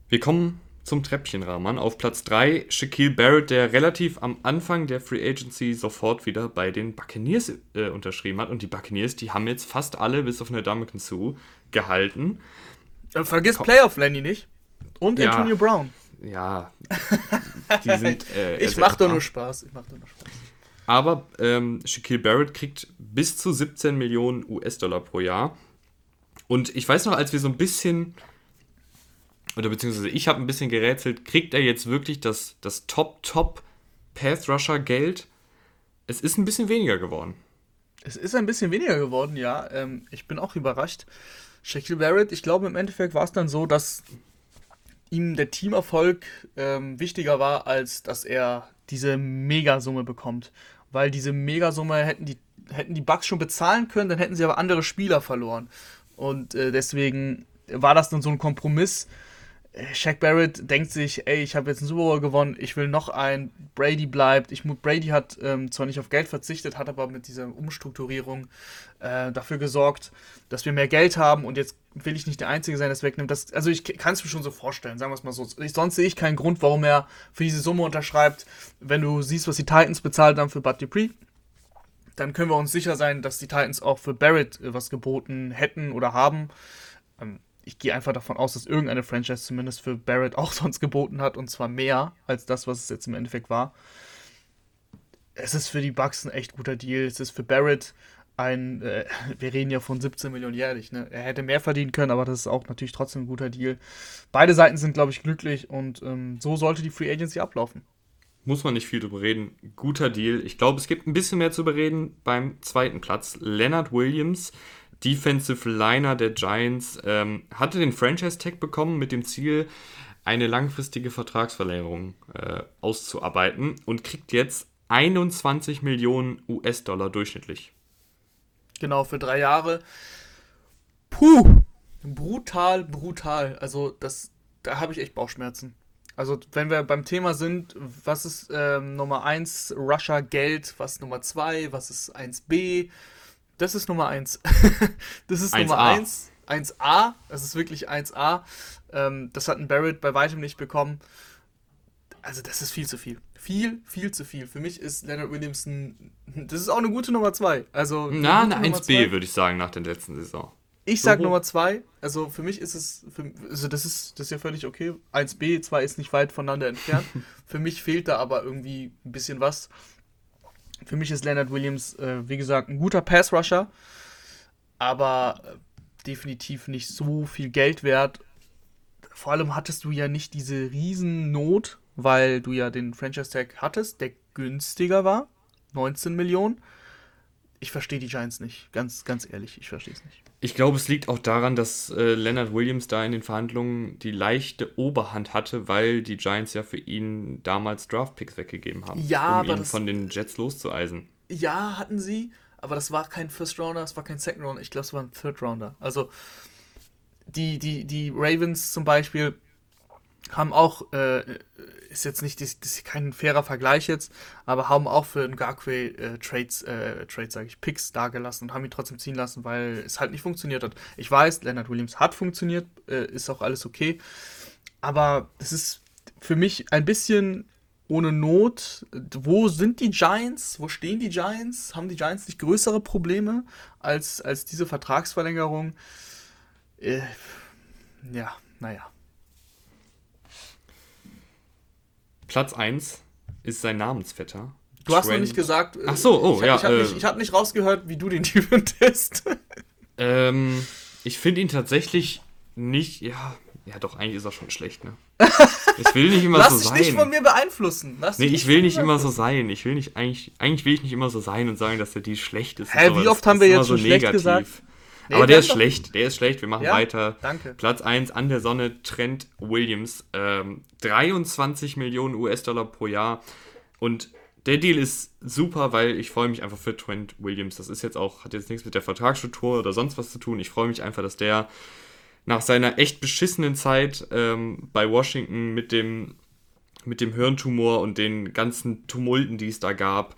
Wir kommen zum Treppchenrahman. Auf Platz 3 Shaquille Barrett, der relativ am Anfang der Free Agency sofort wieder bei den Buccaneers äh, unterschrieben hat. Und die Buccaneers, die haben jetzt fast alle, bis auf eine Damakin Sue, gehalten. Äh, vergiss Playoff Lenny nicht. Und ja, Antonio Brown ja, die sind. [LAUGHS] Äh, ich mach doch nur Spaß. Ich mach doch nur Spaß. Aber ähm, Shaquille Barrett kriegt bis zu 17 Millionen US-Dollar pro Jahr. Und ich weiß noch, als wir so ein bisschen, oder beziehungsweise ich habe ein bisschen gerätselt, kriegt er jetzt wirklich das, das Top-Top Path-Rusher-Geld? Es ist ein bisschen weniger geworden. Es ist ein bisschen weniger geworden, ja. Ähm, ich bin auch überrascht. Shaquille Barrett, ich glaube im Endeffekt war es dann so, dass ihm der Teamerfolg ähm, wichtiger war, als dass er diese Megasumme bekommt. Weil diese Megasumme hätten die hätten die Bucks schon bezahlen können, dann hätten sie aber andere Spieler verloren. Und äh, deswegen war das dann so ein Kompromiss. Äh, Shaq Barrett denkt sich, ey, ich habe jetzt einen Super Bowl gewonnen, ich will noch ein, Brady bleibt. Ich, Brady hat ähm, zwar nicht auf Geld verzichtet, hat aber mit dieser Umstrukturierung äh, dafür gesorgt, dass wir mehr Geld haben und jetzt will ich nicht der Einzige sein, der es wegnimmt. Das, also ich kann es mir schon so vorstellen, sagen wir es mal so. Ich, sonst sehe ich keinen Grund, warum er für diese Summe unterschreibt. Wenn du siehst, was die Titans bezahlt haben für Bud Dupree, dann können wir uns sicher sein, dass die Titans auch für Barrett äh, was geboten hätten oder haben. Ähm, ich gehe einfach davon aus, dass irgendeine Franchise zumindest für Barrett auch [LAUGHS] sonst geboten hat und zwar mehr als das, was es jetzt im Endeffekt war. Es ist für die Bucks ein echt guter Deal. Es ist für Barrett ein, äh, [LAUGHS] wir reden ja von 17 Millionen jährlich, ne? Er hätte mehr verdienen können, aber das ist auch natürlich trotzdem ein guter Deal. Beide Seiten sind, glaube ich, glücklich und ähm, so sollte die Free Agency ablaufen. Muss man nicht viel drüber reden. Guter Deal. Ich glaube, es gibt ein bisschen mehr zu bereden beim zweiten Platz. Leonard Williams, Defensive Liner der Giants, ähm, hatte den Franchise-Tag bekommen mit dem Ziel, eine langfristige Vertragsverlängerung äh, auszuarbeiten und kriegt jetzt 21 Millionen US-Dollar durchschnittlich. Genau, für drei Jahre. Puh! Brutal, brutal. Also, das, da habe ich echt Bauchschmerzen. Also, wenn wir beim Thema sind, was ist ähm, Nummer 1 Russia Geld, was Nummer 2, was ist 1b? Das ist Nummer 1. [LAUGHS] das ist 1A. Nummer 1. 1a, das ist wirklich 1a. Ähm, das hat ein Barrett bei weitem nicht bekommen. Also, das ist viel zu viel viel, viel zu viel. Für mich ist Leonard Williamson, das ist auch eine gute Nummer 2. Also, Na, eine 1B würde ich sagen nach der letzten Saison. Ich sag Nummer 2. Also für mich ist es, für, also das ist, das ist ja völlig okay. 1B, 2 ist nicht weit voneinander entfernt. [LAUGHS] für mich fehlt da aber irgendwie ein bisschen was. Für mich ist Leonard Williams, äh, wie gesagt, ein guter Pass-Rusher, aber äh, definitiv nicht so viel Geld wert. Vor allem hattest du ja nicht diese Riesennot weil du ja den Franchise Tag hattest, der günstiger war, 19 Millionen. Ich verstehe die Giants nicht, ganz, ganz ehrlich, ich verstehe es nicht. Ich glaube, es liegt auch daran, dass äh, Leonard Williams da in den Verhandlungen die leichte Oberhand hatte, weil die Giants ja für ihn damals Draftpicks weggegeben haben, ja, um ihn das, von den Jets loszueisen. Ja, hatten sie, aber das war kein First Rounder, es war kein Second Rounder, ich glaube, es war ein Third Rounder. Also die, die, die Ravens zum Beispiel haben auch, äh, ist jetzt nicht, das, ist kein fairer Vergleich jetzt, aber haben auch für Ngakwe äh, Trades, äh, Trades sage ich, Picks dagelassen und haben ihn trotzdem ziehen lassen, weil es halt nicht funktioniert hat. Ich weiß, Leonard Williams hat funktioniert, äh, ist auch alles okay, aber es ist für mich ein bisschen ohne Not. Wo sind die Giants? Wo stehen die Giants? Haben die Giants nicht größere Probleme als, als diese Vertragsverlängerung? Äh, ja, naja. Platz 1 ist sein Namensvetter. Du Trent. hast noch nicht gesagt. Äh, Ach so, oh, ich, ja. Ich habe äh, nicht, hab nicht, rausgehört, wie du den [LAUGHS] Typ findest. ähm, ich finde ihn tatsächlich nicht. Ja, ja, doch, eigentlich ist er schon schlecht, ne? [LAUGHS] Ich will nicht immer Lass so sein. Lass dich nicht von mir beeinflussen. Lass nee, ich will nicht immer so sein. Ich will nicht, eigentlich, eigentlich will ich nicht immer so sein und sagen, dass der die schlecht ist. Hä, wie oft haben wir jetzt so schlecht negativ. gesagt? Nee, Aber der ist schlecht, der ist schlecht. Wir machen ja, weiter. Danke. Platz 1 an der Sonne, Trent Williams. Ähm, 23 Millionen US-Dollar pro Jahr. Und der Deal ist super, weil ich freue mich einfach für Trent Williams. Das ist jetzt auch, hat jetzt nichts mit der Vertragsstruktur oder sonst was zu tun. Ich freue mich einfach, dass der nach seiner echt beschissenen Zeit ähm, bei Washington mit dem, mit dem Hirntumor und den ganzen Tumulten, die es da gab,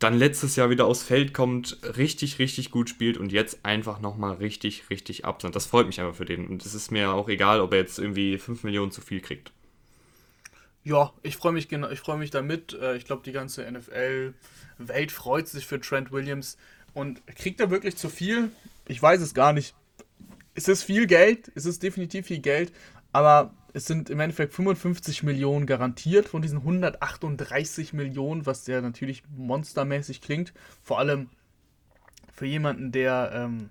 dann letztes Jahr wieder aufs Feld kommt, richtig, richtig gut spielt und jetzt einfach nochmal richtig, richtig absandt. Das freut mich einfach für den. Und es ist mir auch egal, ob er jetzt irgendwie 5 Millionen zu viel kriegt. Ja, ich freue mich genau, ich freue mich damit. Äh, ich glaube, die ganze NFL-Welt freut sich für Trent Williams. Und kriegt er wirklich zu viel? Ich weiß es gar nicht. Es ist viel Geld, es ist definitiv viel Geld, aber es sind im Endeffekt 55 Millionen garantiert von diesen 138 Millionen, was ja natürlich monstermäßig klingt. Vor allem für jemanden, der ähm,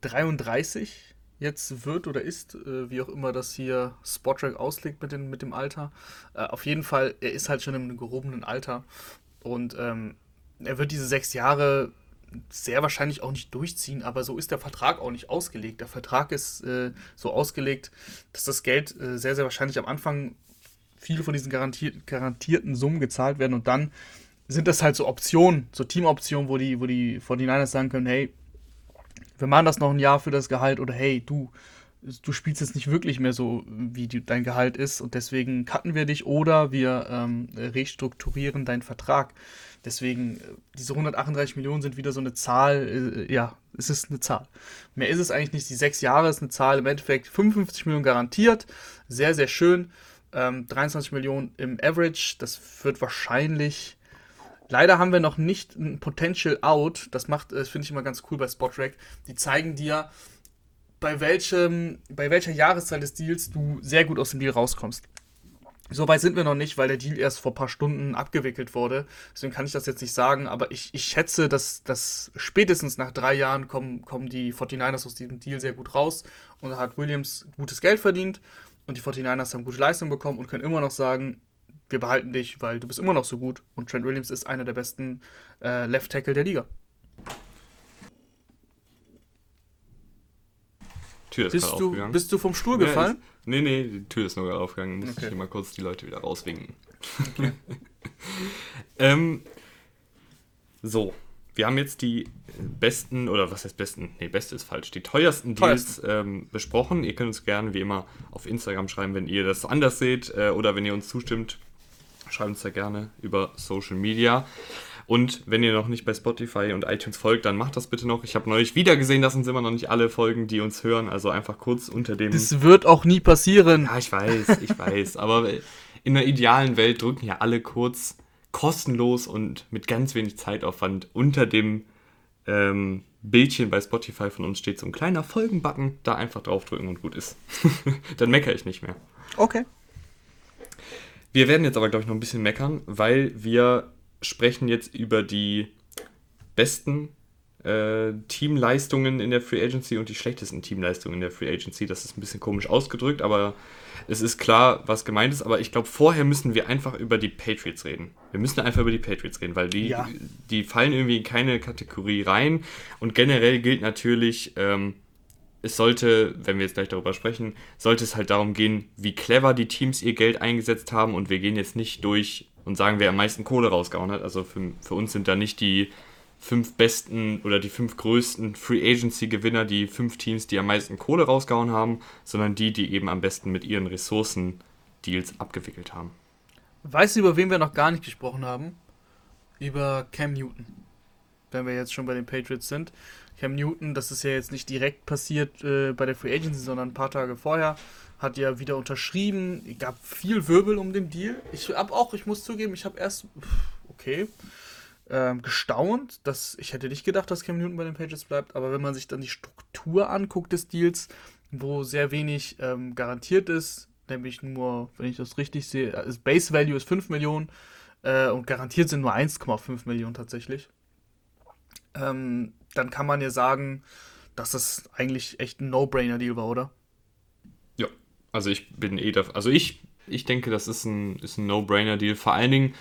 33 jetzt wird oder ist, äh, wie auch immer das hier Spottrack auslegt mit, den, mit dem Alter. Äh, auf jeden Fall, er ist halt schon im gehobenen Alter und ähm, er wird diese sechs Jahre sehr wahrscheinlich auch nicht durchziehen, aber so ist der Vertrag auch nicht ausgelegt. Der Vertrag ist äh, so ausgelegt, dass das Geld äh, sehr, sehr wahrscheinlich am Anfang viele von diesen garantier garantierten Summen gezahlt werden und dann sind das halt so Optionen, so Teamoptionen, wo die, wo die 49ers sagen können, hey, wir machen das noch ein Jahr für das Gehalt oder hey, du, du spielst jetzt nicht wirklich mehr so, wie die, dein Gehalt ist und deswegen cutten wir dich oder wir ähm, restrukturieren deinen Vertrag. Deswegen, äh, diese 138 Millionen sind wieder so eine Zahl, äh, ja, es ist eine Zahl. Mehr ist es eigentlich nicht. Die sechs Jahre ist eine Zahl, im Endeffekt 55 Millionen garantiert, sehr, sehr schön. Ähm, 23 Millionen im Average, das wird wahrscheinlich Leider haben wir noch nicht ein Potential Out. Das macht, das finde ich immer ganz cool bei Spotrack. Die zeigen dir, bei welchem, bei welcher Jahreszahl des Deals du sehr gut aus dem Deal rauskommst. So weit sind wir noch nicht, weil der Deal erst vor ein paar Stunden abgewickelt wurde. Deswegen kann ich das jetzt nicht sagen, aber ich, ich schätze, dass, dass spätestens nach drei Jahren kommen, kommen die 49ers aus diesem Deal sehr gut raus und da hat Williams gutes Geld verdient und die 49ers haben gute Leistung bekommen und können immer noch sagen, wir behalten dich, weil du bist immer noch so gut und Trent Williams ist einer der besten äh, Left Tackle der Liga. Tür ist bist, du, bist du vom Stuhl gefallen? Ja, ich, nee, nee, die Tür ist nur gerade aufgegangen. Muss okay. ich mal kurz die Leute wieder rauswinken. Okay. [LAUGHS] ähm, so, wir haben jetzt die besten, oder was heißt besten? Nee, beste ist falsch. Die teuersten Deals ähm, besprochen. Ihr könnt uns gerne wie immer auf Instagram schreiben, wenn ihr das anders seht äh, oder wenn ihr uns zustimmt. Schreibt uns da gerne über Social Media. Und wenn ihr noch nicht bei Spotify und iTunes folgt, dann macht das bitte noch. Ich habe neulich wieder gesehen, dass uns immer noch nicht alle folgen, die uns hören. Also einfach kurz unter dem. Das wird auch nie passieren. Ja, ich weiß, ich weiß. Aber in der idealen Welt drücken ja alle kurz kostenlos und mit ganz wenig Zeitaufwand unter dem ähm, Bildchen bei Spotify von uns steht so ein kleiner Folgenbutton. Da einfach draufdrücken und gut ist. [LAUGHS] dann meckere ich nicht mehr. Okay. Wir werden jetzt aber, glaube ich, noch ein bisschen meckern, weil wir sprechen jetzt über die besten äh, Teamleistungen in der Free Agency und die schlechtesten Teamleistungen in der Free Agency. Das ist ein bisschen komisch ausgedrückt, aber es ist klar, was gemeint ist. Aber ich glaube, vorher müssen wir einfach über die Patriots reden. Wir müssen einfach über die Patriots reden, weil die, ja. die fallen irgendwie in keine Kategorie rein. Und generell gilt natürlich, ähm, es sollte, wenn wir jetzt gleich darüber sprechen, sollte es halt darum gehen, wie clever die Teams ihr Geld eingesetzt haben. Und wir gehen jetzt nicht durch und sagen, wer am meisten Kohle rausgehauen hat. Also für, für uns sind da nicht die fünf besten oder die fünf größten Free Agency Gewinner, die fünf Teams, die am meisten Kohle rausgehauen haben, sondern die, die eben am besten mit ihren Ressourcen Deals abgewickelt haben. Weißt du, über wen wir noch gar nicht gesprochen haben? Über Cam Newton. Wenn wir jetzt schon bei den Patriots sind. Cam Newton, das ist ja jetzt nicht direkt passiert äh, bei der Free Agency, sondern ein paar Tage vorher, hat ja wieder unterschrieben. Gab viel Wirbel um den Deal. Ich habe auch, ich muss zugeben, ich habe erst, okay, ähm, gestaunt, dass ich hätte nicht gedacht, dass Cam Newton bei den Pages bleibt, aber wenn man sich dann die Struktur anguckt des Deals, wo sehr wenig ähm, garantiert ist, nämlich nur, wenn ich das richtig sehe, das Base Value ist 5 Millionen äh, und garantiert sind nur 1,5 Millionen tatsächlich, ähm, dann kann man ja sagen, dass das eigentlich echt ein No-Brainer-Deal war, oder? Also ich bin eh dafür. Also ich, ich denke, das ist ein, ist ein No-Brainer-Deal. Vor allen Dingen,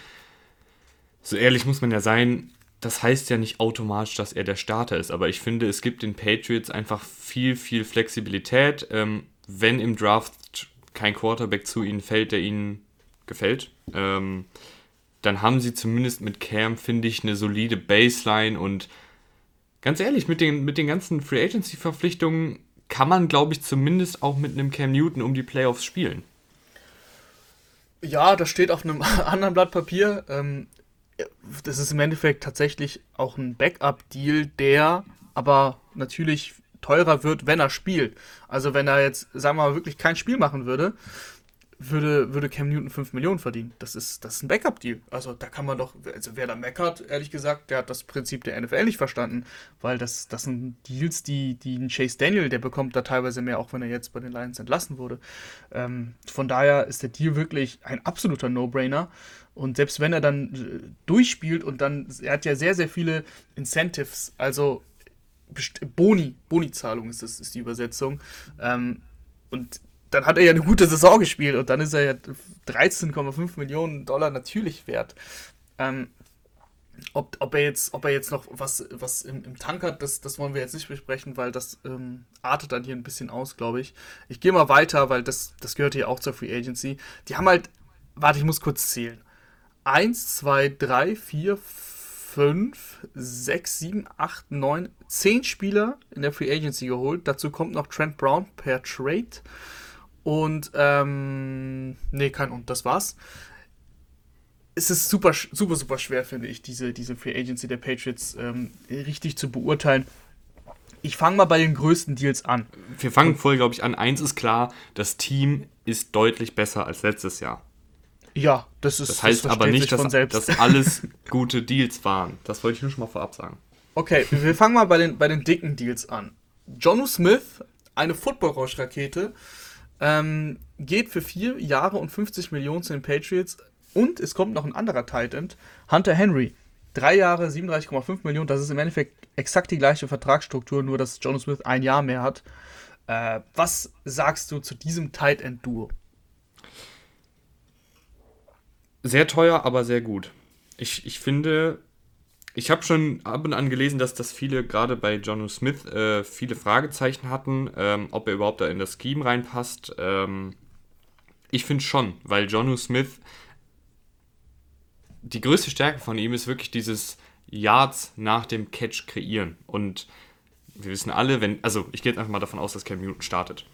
so ehrlich muss man ja sein, das heißt ja nicht automatisch, dass er der Starter ist, aber ich finde, es gibt den Patriots einfach viel, viel Flexibilität. Ähm, wenn im Draft kein Quarterback zu ihnen fällt, der ihnen gefällt, ähm, dann haben sie zumindest mit Cam, finde ich, eine solide Baseline und ganz ehrlich, mit den, mit den ganzen Free Agency-Verpflichtungen kann man, glaube ich, zumindest auch mit einem Cam Newton um die Playoffs spielen. Ja, das steht auf einem [LAUGHS] anderen Blatt Papier. Ähm, das ist im Endeffekt tatsächlich auch ein Backup-Deal, der aber natürlich teurer wird, wenn er spielt. Also wenn er jetzt, sagen wir mal, wirklich kein Spiel machen würde, würde, würde Cam Newton 5 Millionen verdienen. Das ist, das ist ein Backup-Deal. Also da kann man doch, also wer da meckert, ehrlich gesagt, der hat das Prinzip der NFL nicht verstanden, weil das, das sind Deals, die, die ein Chase Daniel, der bekommt da teilweise mehr, auch wenn er jetzt bei den Lions entlassen wurde. Ähm, von daher ist der Deal wirklich ein absoluter No-Brainer. Und selbst wenn er dann äh, durchspielt und dann, er hat ja sehr, sehr viele Incentives, also Boni, Boni-Zahlung ist, ist die Übersetzung. Ähm, und dann hat er ja eine gute Saison gespielt und dann ist er ja 13,5 Millionen Dollar natürlich wert. Ähm, ob, ob, er jetzt, ob er jetzt noch was, was im, im Tank hat, das, das wollen wir jetzt nicht besprechen, weil das ähm, artet dann hier ein bisschen aus, glaube ich. Ich gehe mal weiter, weil das, das gehört hier auch zur Free Agency. Die haben halt, warte, ich muss kurz zählen. 1, 2, 3, 4, 5, 6, 7, 8, 9, 10 Spieler in der Free Agency geholt. Dazu kommt noch Trent Brown per Trade. Und, ähm, nee, kein und, das war's. Es ist super, super, super schwer, finde ich, diese, diese Free Agency der Patriots ähm, richtig zu beurteilen. Ich fange mal bei den größten Deals an. Wir fangen voll, glaube ich, an. Eins ist klar, das Team ist deutlich besser als letztes Jahr. Ja, das ist Das heißt das aber nicht, dass, dass alles gute Deals waren. Das wollte ich nur schon mal vorab sagen. Okay, wir fangen mal bei den, bei den dicken Deals an. Jonu Smith, eine Football-Rausch-Rakete, ähm, geht für vier Jahre und 50 Millionen zu den Patriots. Und es kommt noch ein anderer Tight End, Hunter Henry. Drei Jahre, 37,5 Millionen. Das ist im Endeffekt exakt die gleiche Vertragsstruktur, nur dass Jonu Smith ein Jahr mehr hat. Äh, was sagst du zu diesem Tight End-Duo? Sehr teuer, aber sehr gut. Ich, ich finde, ich habe schon ab und an gelesen, dass das viele, gerade bei John Smith, äh, viele Fragezeichen hatten, ähm, ob er überhaupt da in das Scheme reinpasst. Ähm, ich finde schon, weil John Smith, die größte Stärke von ihm ist wirklich dieses Yards nach dem Catch kreieren. Und wir wissen alle, wenn, also ich gehe jetzt einfach mal davon aus, dass Cam Newton startet.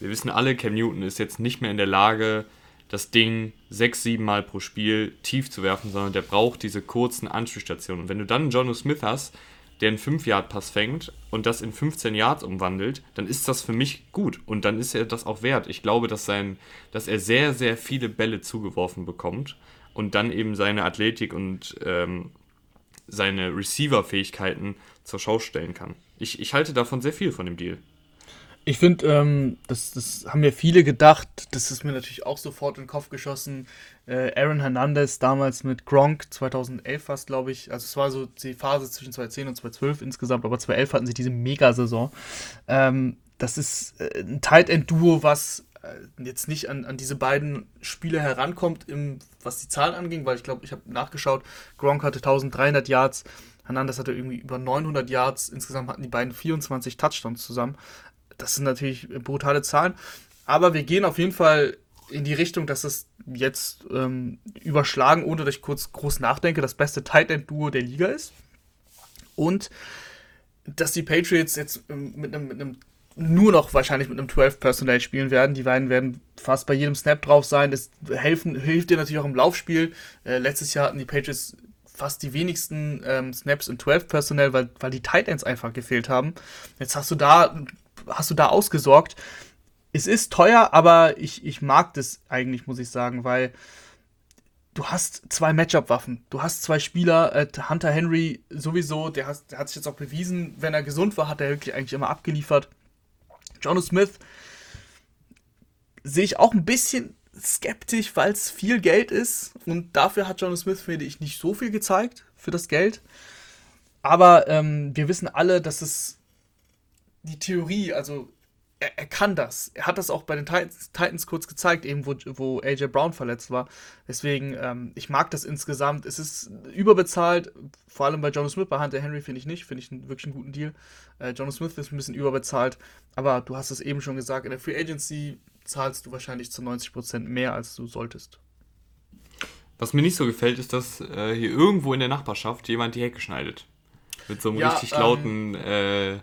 Wir wissen alle, Cam Newton ist jetzt nicht mehr in der Lage, das Ding sechs, sieben Mal pro Spiel tief zu werfen, sondern der braucht diese kurzen Anspielstationen. Und wenn du dann einen Jono Smith hast, der einen 5-Yard-Pass fängt und das in 15 Yards umwandelt, dann ist das für mich gut und dann ist er das auch wert. Ich glaube, dass, sein, dass er sehr, sehr viele Bälle zugeworfen bekommt und dann eben seine Athletik und ähm, seine Receiver-Fähigkeiten zur Schau stellen kann. Ich, ich halte davon sehr viel von dem Deal. Ich finde, ähm, das, das haben mir viele gedacht. Das ist mir natürlich auch sofort in den Kopf geschossen. Äh, Aaron Hernandez damals mit Gronk, 2011 fast, glaube ich. Also es war so die Phase zwischen 2010 und 2012 insgesamt, aber 2011 hatten sie diese Megasaison. Ähm, das ist äh, ein Tight End Duo, was äh, jetzt nicht an, an diese beiden Spiele herankommt, im, was die Zahlen anging, weil ich glaube, ich habe nachgeschaut, Gronk hatte 1300 Yards, Hernandez hatte irgendwie über 900 Yards, insgesamt hatten die beiden 24 Touchdowns zusammen das sind natürlich brutale Zahlen. Aber wir gehen auf jeden Fall in die Richtung, dass es jetzt ähm, überschlagen, ohne dass ich kurz groß nachdenke, das beste Tight End Duo der Liga ist. Und dass die Patriots jetzt ähm, mit einem, mit einem nur noch wahrscheinlich mit einem 12 Personal spielen werden. Die beiden werden fast bei jedem Snap drauf sein. Das helfen, hilft dir natürlich auch im Laufspiel. Äh, letztes Jahr hatten die Patriots fast die wenigsten ähm, Snaps in 12 Personal, weil, weil die Tight Ends einfach gefehlt haben. Jetzt hast du da hast du da ausgesorgt. Es ist teuer, aber ich, ich mag das eigentlich, muss ich sagen, weil du hast zwei Matchup-Waffen. Du hast zwei Spieler, äh, Hunter Henry sowieso, der, has, der hat sich jetzt auch bewiesen, wenn er gesund war, hat er wirklich eigentlich immer abgeliefert. John Smith sehe ich auch ein bisschen skeptisch, weil es viel Geld ist und dafür hat John Smith, finde ich, nicht so viel gezeigt für das Geld. Aber ähm, wir wissen alle, dass es die Theorie, also er, er, kann das. Er hat das auch bei den Titans, Titans kurz gezeigt, eben wo, wo AJ Brown verletzt war. Deswegen, ähm, ich mag das insgesamt. Es ist überbezahlt, vor allem bei John Smith, bei Hunter Henry finde ich nicht, finde ich einen, wirklich einen guten Deal. Äh, John Smith ist ein bisschen überbezahlt, aber du hast es eben schon gesagt, in der Free Agency zahlst du wahrscheinlich zu 90% mehr, als du solltest. Was mir nicht so gefällt, ist, dass äh, hier irgendwo in der Nachbarschaft jemand die Hecke schneidet. Mit so einem ja, richtig ähm, lauten äh,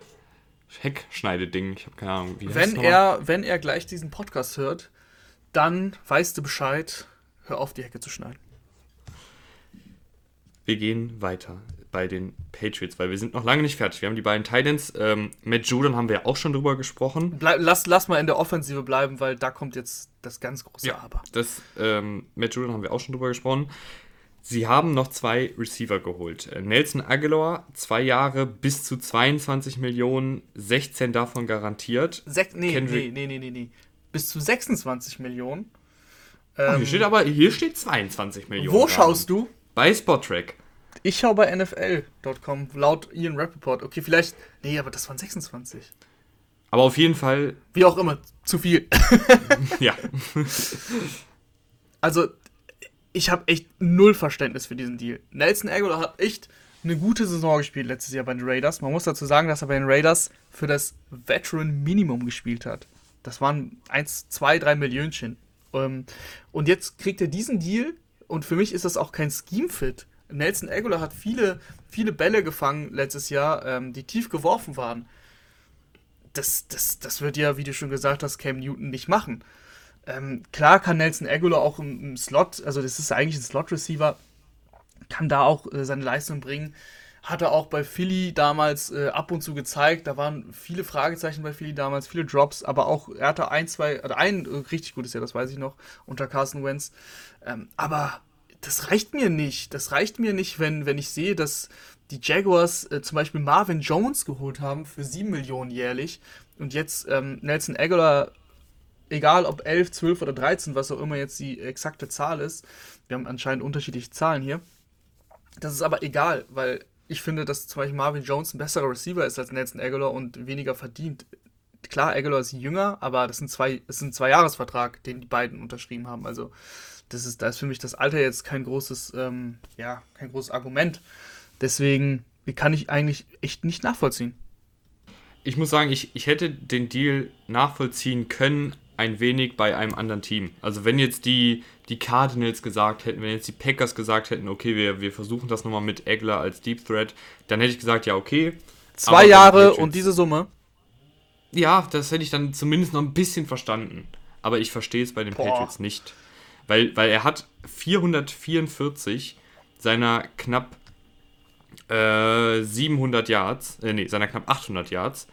Heckschneideding. Ich habe keine Ahnung, wie wenn er, wenn er gleich diesen Podcast hört, dann weißt du Bescheid, hör auf, die Hecke zu schneiden. Wir gehen weiter bei den Patriots, weil wir sind noch lange nicht fertig. Wir haben die beiden Titans. Ähm, Matt Judon haben wir auch schon drüber gesprochen. Bleib, lass, lass mal in der Offensive bleiben, weil da kommt jetzt das ganz große ja, Aber. Das, ähm, Matt Judon haben wir auch schon drüber gesprochen. Sie haben noch zwei Receiver geholt. Äh, Nelson Aguilar, zwei Jahre bis zu 22 Millionen, 16 davon garantiert. Sech, nee, Kendrick, nee, nee, nee, nee, Bis zu 26 Millionen. Ähm, oh, hier steht aber, hier steht 22 Millionen. Wo schaust du? Bei Spottrack. Ich schaue bei NFL.com, laut Ian Rappaport. Okay, vielleicht. Nee, aber das waren 26. Aber auf jeden Fall. Wie auch immer, zu viel. [LAUGHS] ja. Also, ich habe echt null Verständnis für diesen Deal. Nelson Aguilar hat echt eine gute Saison gespielt letztes Jahr bei den Raiders. Man muss dazu sagen, dass er bei den Raiders für das Veteran Minimum gespielt hat. Das waren 1, 2, 3 Millionchen. Ähm, und jetzt kriegt er diesen Deal und für mich ist das auch kein Scheme-Fit. Nelson Aguilar hat viele, viele Bälle gefangen letztes Jahr, ähm, die tief geworfen waren. Das, das, das wird ja, wie du schon gesagt hast, Cam Newton nicht machen. Ähm, klar kann Nelson Aguilar auch im, im, Slot, also das ist eigentlich ein Slot-Receiver, kann da auch äh, seine Leistung bringen. Hat er auch bei Philly damals äh, ab und zu gezeigt. Da waren viele Fragezeichen bei Philly damals, viele Drops, aber auch, er hatte ein, zwei, oder ein äh, richtig gutes Jahr, das weiß ich noch, unter Carson Wentz. Ähm, aber das reicht mir nicht. Das reicht mir nicht, wenn, wenn ich sehe, dass die Jaguars äh, zum Beispiel Marvin Jones geholt haben für 7 Millionen jährlich und jetzt ähm, Nelson Aguilar, egal ob 11, 12 oder 13, was auch immer jetzt die exakte Zahl ist, wir haben anscheinend unterschiedliche Zahlen hier. Das ist aber egal, weil ich finde, dass zum Beispiel Marvin Jones ein besserer Receiver ist als Nelson Aguilar und weniger verdient. Klar, Aguilar ist jünger, aber das sind zwei, das ist ein Zwei-Jahres-Vertrag, den die beiden unterschrieben haben. Also das ist, da ist für mich das Alter jetzt kein großes, ähm, ja, kein großes Argument. Deswegen kann ich eigentlich echt nicht nachvollziehen. Ich muss sagen, ich, ich hätte den Deal nachvollziehen können, ein wenig bei einem anderen Team. Also wenn jetzt die, die Cardinals gesagt hätten, wenn jetzt die Packers gesagt hätten, okay, wir, wir versuchen das nochmal mit Egler als Deep Threat, dann hätte ich gesagt, ja, okay. Zwei Jahre und diese Summe? Ja, das hätte ich dann zumindest noch ein bisschen verstanden. Aber ich verstehe es bei den Boah. Patriots nicht. Weil, weil er hat 444 seiner knapp äh, 700 Yards, äh, nee, seiner knapp 800 Yards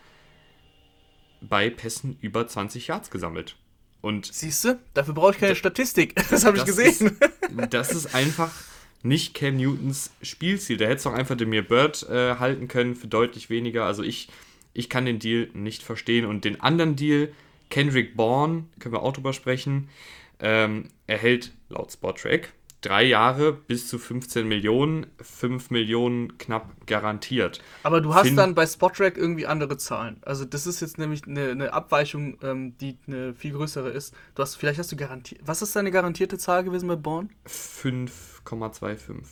bei Pässen über 20 Yards gesammelt. Und Siehst du, dafür brauche ich keine Statistik. [LAUGHS] Das habe ich gesehen. Ist, das ist einfach nicht Cam Newtons Spielziel. Der hätte es doch einfach Demir Bird äh, halten können für deutlich weniger. Also ich, ich kann den Deal nicht verstehen. Und den anderen Deal, Kendrick Bourne, können wir auch drüber sprechen, ähm, erhält laut Spottrack drei Jahre bis zu 15 Millionen, 5 Millionen knapp garantiert. Aber du hast Fin dann bei Spottrack irgendwie andere Zahlen. Also das ist jetzt nämlich eine, eine Abweichung, ähm, die eine viel größere ist. Du hast, vielleicht hast du garantiert. Was ist deine garantierte Zahl gewesen bei Born? 5,25.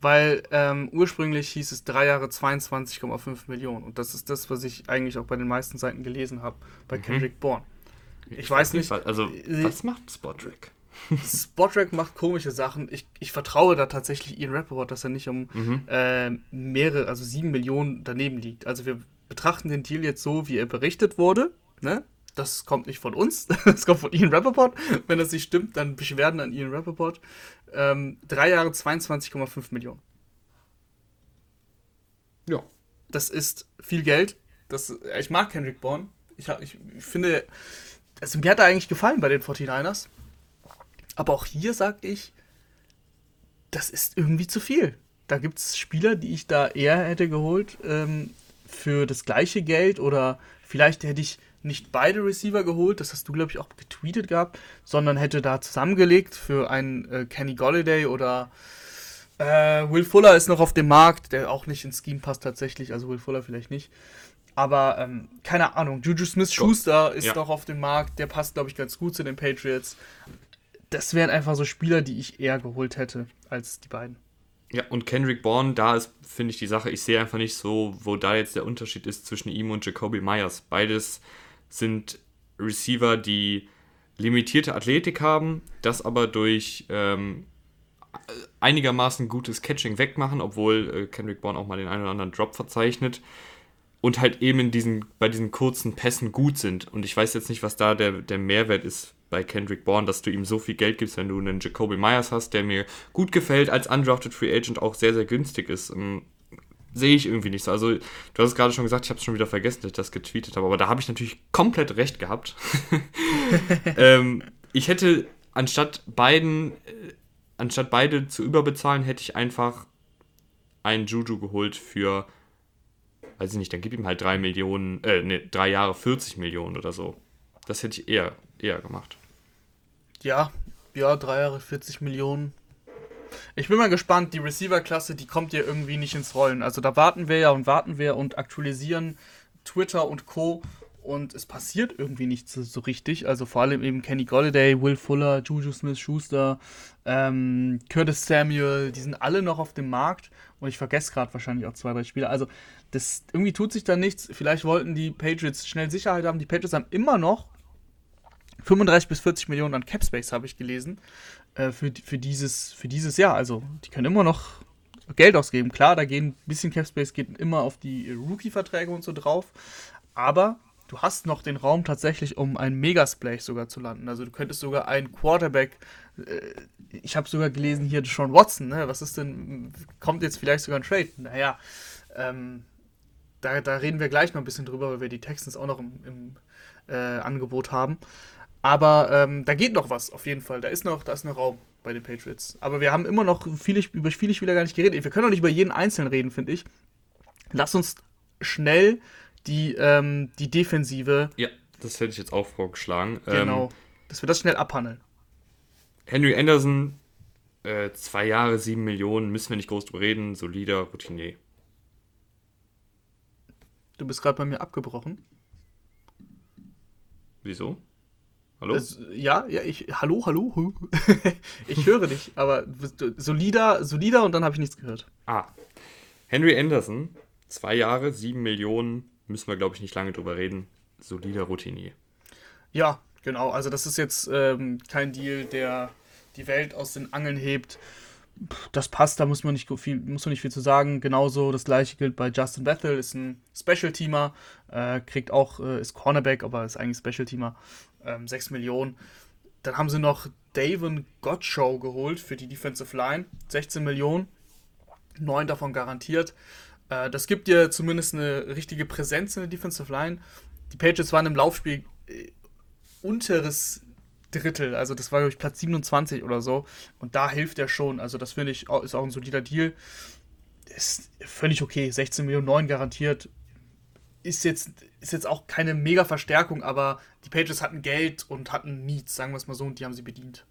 Weil ähm, ursprünglich hieß es drei Jahre 22,5 Millionen. Und das ist das, was ich eigentlich auch bei den meisten Seiten gelesen habe, bei mhm. Kendrick Bourne. Ich, weiß nicht. Also, äh, was macht Spottrack? Spotrack macht komische Sachen. Ich, ich vertraue da tatsächlich Ian Rappaport, dass er nicht um mhm. äh, mehrere, also sieben Millionen daneben liegt. Also wir betrachten den Deal jetzt so, wie er berichtet wurde. Ne? Das kommt nicht von uns, [LAUGHS] das kommt von Ian Rappaport. Wenn das nicht stimmt, dann Beschwerden an Ian Rappaport. Ähm, drei Jahre 22,5 Millionen. Ja. Das ist viel Geld. Das, ich mag Kendrick Bourne. Ich, ich, ich finde, also mir hat er eigentlich gefallen bei den 49ers. Aber auch hier sag ich, das ist irgendwie zu viel. Da gibt es Spieler, die ich da eher hätte geholt ähm, für das gleiche Geld oder vielleicht hätte ich nicht beide Receiver geholt, das hast du, glaube ich, auch getweetet gehabt, sondern hätte da zusammengelegt für einen äh, Kenny Golliday oder äh, Will Fuller ist noch auf dem Markt, der auch nicht ins Scheme passt tatsächlich, also Will Fuller vielleicht nicht. Aber ähm, keine Ahnung, Juju Smith-Schuster ist ja. noch auf dem Markt, der passt, glaube ich, ganz gut zu den Patriots das wären einfach so Spieler, die ich eher geholt hätte als die beiden. Ja, und Kendrick Bourne, da ist, finde ich, die Sache, ich sehe einfach nicht so, wo da jetzt der Unterschied ist zwischen ihm und Jacoby Myers. Beides sind Receiver, die limitierte Athletik haben, das aber durch ähm, einigermaßen gutes Catching wegmachen, obwohl äh, Kendrick Bourne auch mal den einen oder anderen Drop verzeichnet und halt eben in diesen, bei diesen kurzen Pässen gut sind. Und ich weiß jetzt nicht, was da der, der Mehrwert ist bei Kendrick Bourne, dass du ihm so viel Geld gibst, wenn du einen Jacoby Myers hast, der mir gut gefällt, als undrafted Free Agent auch sehr, sehr günstig ist. Ähm, sehe ich irgendwie nicht so. Also, du hast es gerade schon gesagt, ich habe es schon wieder vergessen, dass ich das getweetet habe, aber da habe ich natürlich komplett recht gehabt. [LAUGHS] [LAUGHS] ähm, ich hätte anstatt beiden, äh, anstatt beide zu überbezahlen, hätte ich einfach einen Juju geholt für, weiß ich nicht, dann gib ihm halt drei Millionen, äh, ne, drei Jahre 40 Millionen oder so. Das hätte ich eher eher gemacht. Ja, ja, drei Jahre 40 Millionen. Ich bin mal gespannt, die Receiver-Klasse, die kommt ja irgendwie nicht ins Rollen. Also da warten wir ja und warten wir und aktualisieren Twitter und Co. Und es passiert irgendwie nichts so, so richtig. Also vor allem eben Kenny Golliday, Will Fuller, Juju Smith-Schuster, ähm, Curtis Samuel, die sind alle noch auf dem Markt. Und ich vergesse gerade wahrscheinlich auch zwei, drei Spieler. Also das, irgendwie tut sich da nichts. Vielleicht wollten die Patriots schnell Sicherheit haben. Die Patriots haben immer noch 35 bis 40 Millionen an Capspace habe ich gelesen. äh, für, für, dieses, für dieses Jahr. Also, die können immer noch Geld ausgeben. Klar, da gehen ein bisschen Cap Space geht immer auf die Rookie-Verträge und so drauf. Aber du hast noch den Raum tatsächlich, um einen Megasplash sogar zu landen. Also du könntest sogar einen Quarterback, äh, ich habe sogar gelesen hier Sean Watson, ne? was ist denn, kommt jetzt vielleicht sogar ein Trade? Naja, ähm, da, da reden wir gleich noch ein bisschen drüber, weil wir die Texans auch noch im, im äh, Angebot haben. Aber ähm, da geht noch was, auf jeden Fall. Da ist noch, da ist noch Raum bei den Patriots. Aber wir haben immer noch viele, über viele Spieler gar nicht geredet. Wir können auch nicht über jeden Einzelnen reden, finde ich. Lass uns schnell die, ähm, die Defensive. Ja, das hätte ich jetzt auch vorgeschlagen. Genau. Ähm, dass wir das schnell abhandeln. Henry Anderson, äh, zwei Jahre, sieben Millionen, müssen wir nicht groß drüber reden. Solider Routinier. Du bist gerade bei mir abgebrochen. Wieso? Hallo? Das, ja, ja, ich. Hallo, hallo. [LAUGHS] ich höre dich, aber solider, solider und dann habe ich nichts gehört. Ah. Henry Anderson, zwei Jahre, sieben Millionen, müssen wir, glaube ich, nicht lange drüber reden. Solider Routinier. Ja, genau. Also, das ist jetzt ähm, kein Deal, der die Welt aus den Angeln hebt. Das passt, da muss man nicht viel, muss man nicht viel zu sagen. Genauso das gleiche gilt bei Justin Bethel, ist ein Special-Teamer, äh, kriegt auch, äh, ist Cornerback, aber ist eigentlich Special-Teamer. Ähm, 6 Millionen. Dann haben sie noch Davon Gottschall geholt für die Defensive Line. 16 Millionen. 9 davon garantiert. Äh, das gibt dir zumindest eine richtige Präsenz in der Defensive Line. Die Patriots waren im Laufspiel äh, unteres Drittel, also das war, glaube ich, Platz 27 oder so. Und da hilft er schon. Also, das finde ich, ist auch ein solider Deal. Ist völlig okay. 16 Millionen 9 garantiert. Ist jetzt, ist jetzt auch keine mega Verstärkung, aber die Patriots hatten Geld und hatten Needs, sagen wir es mal so, und die haben sie bedient.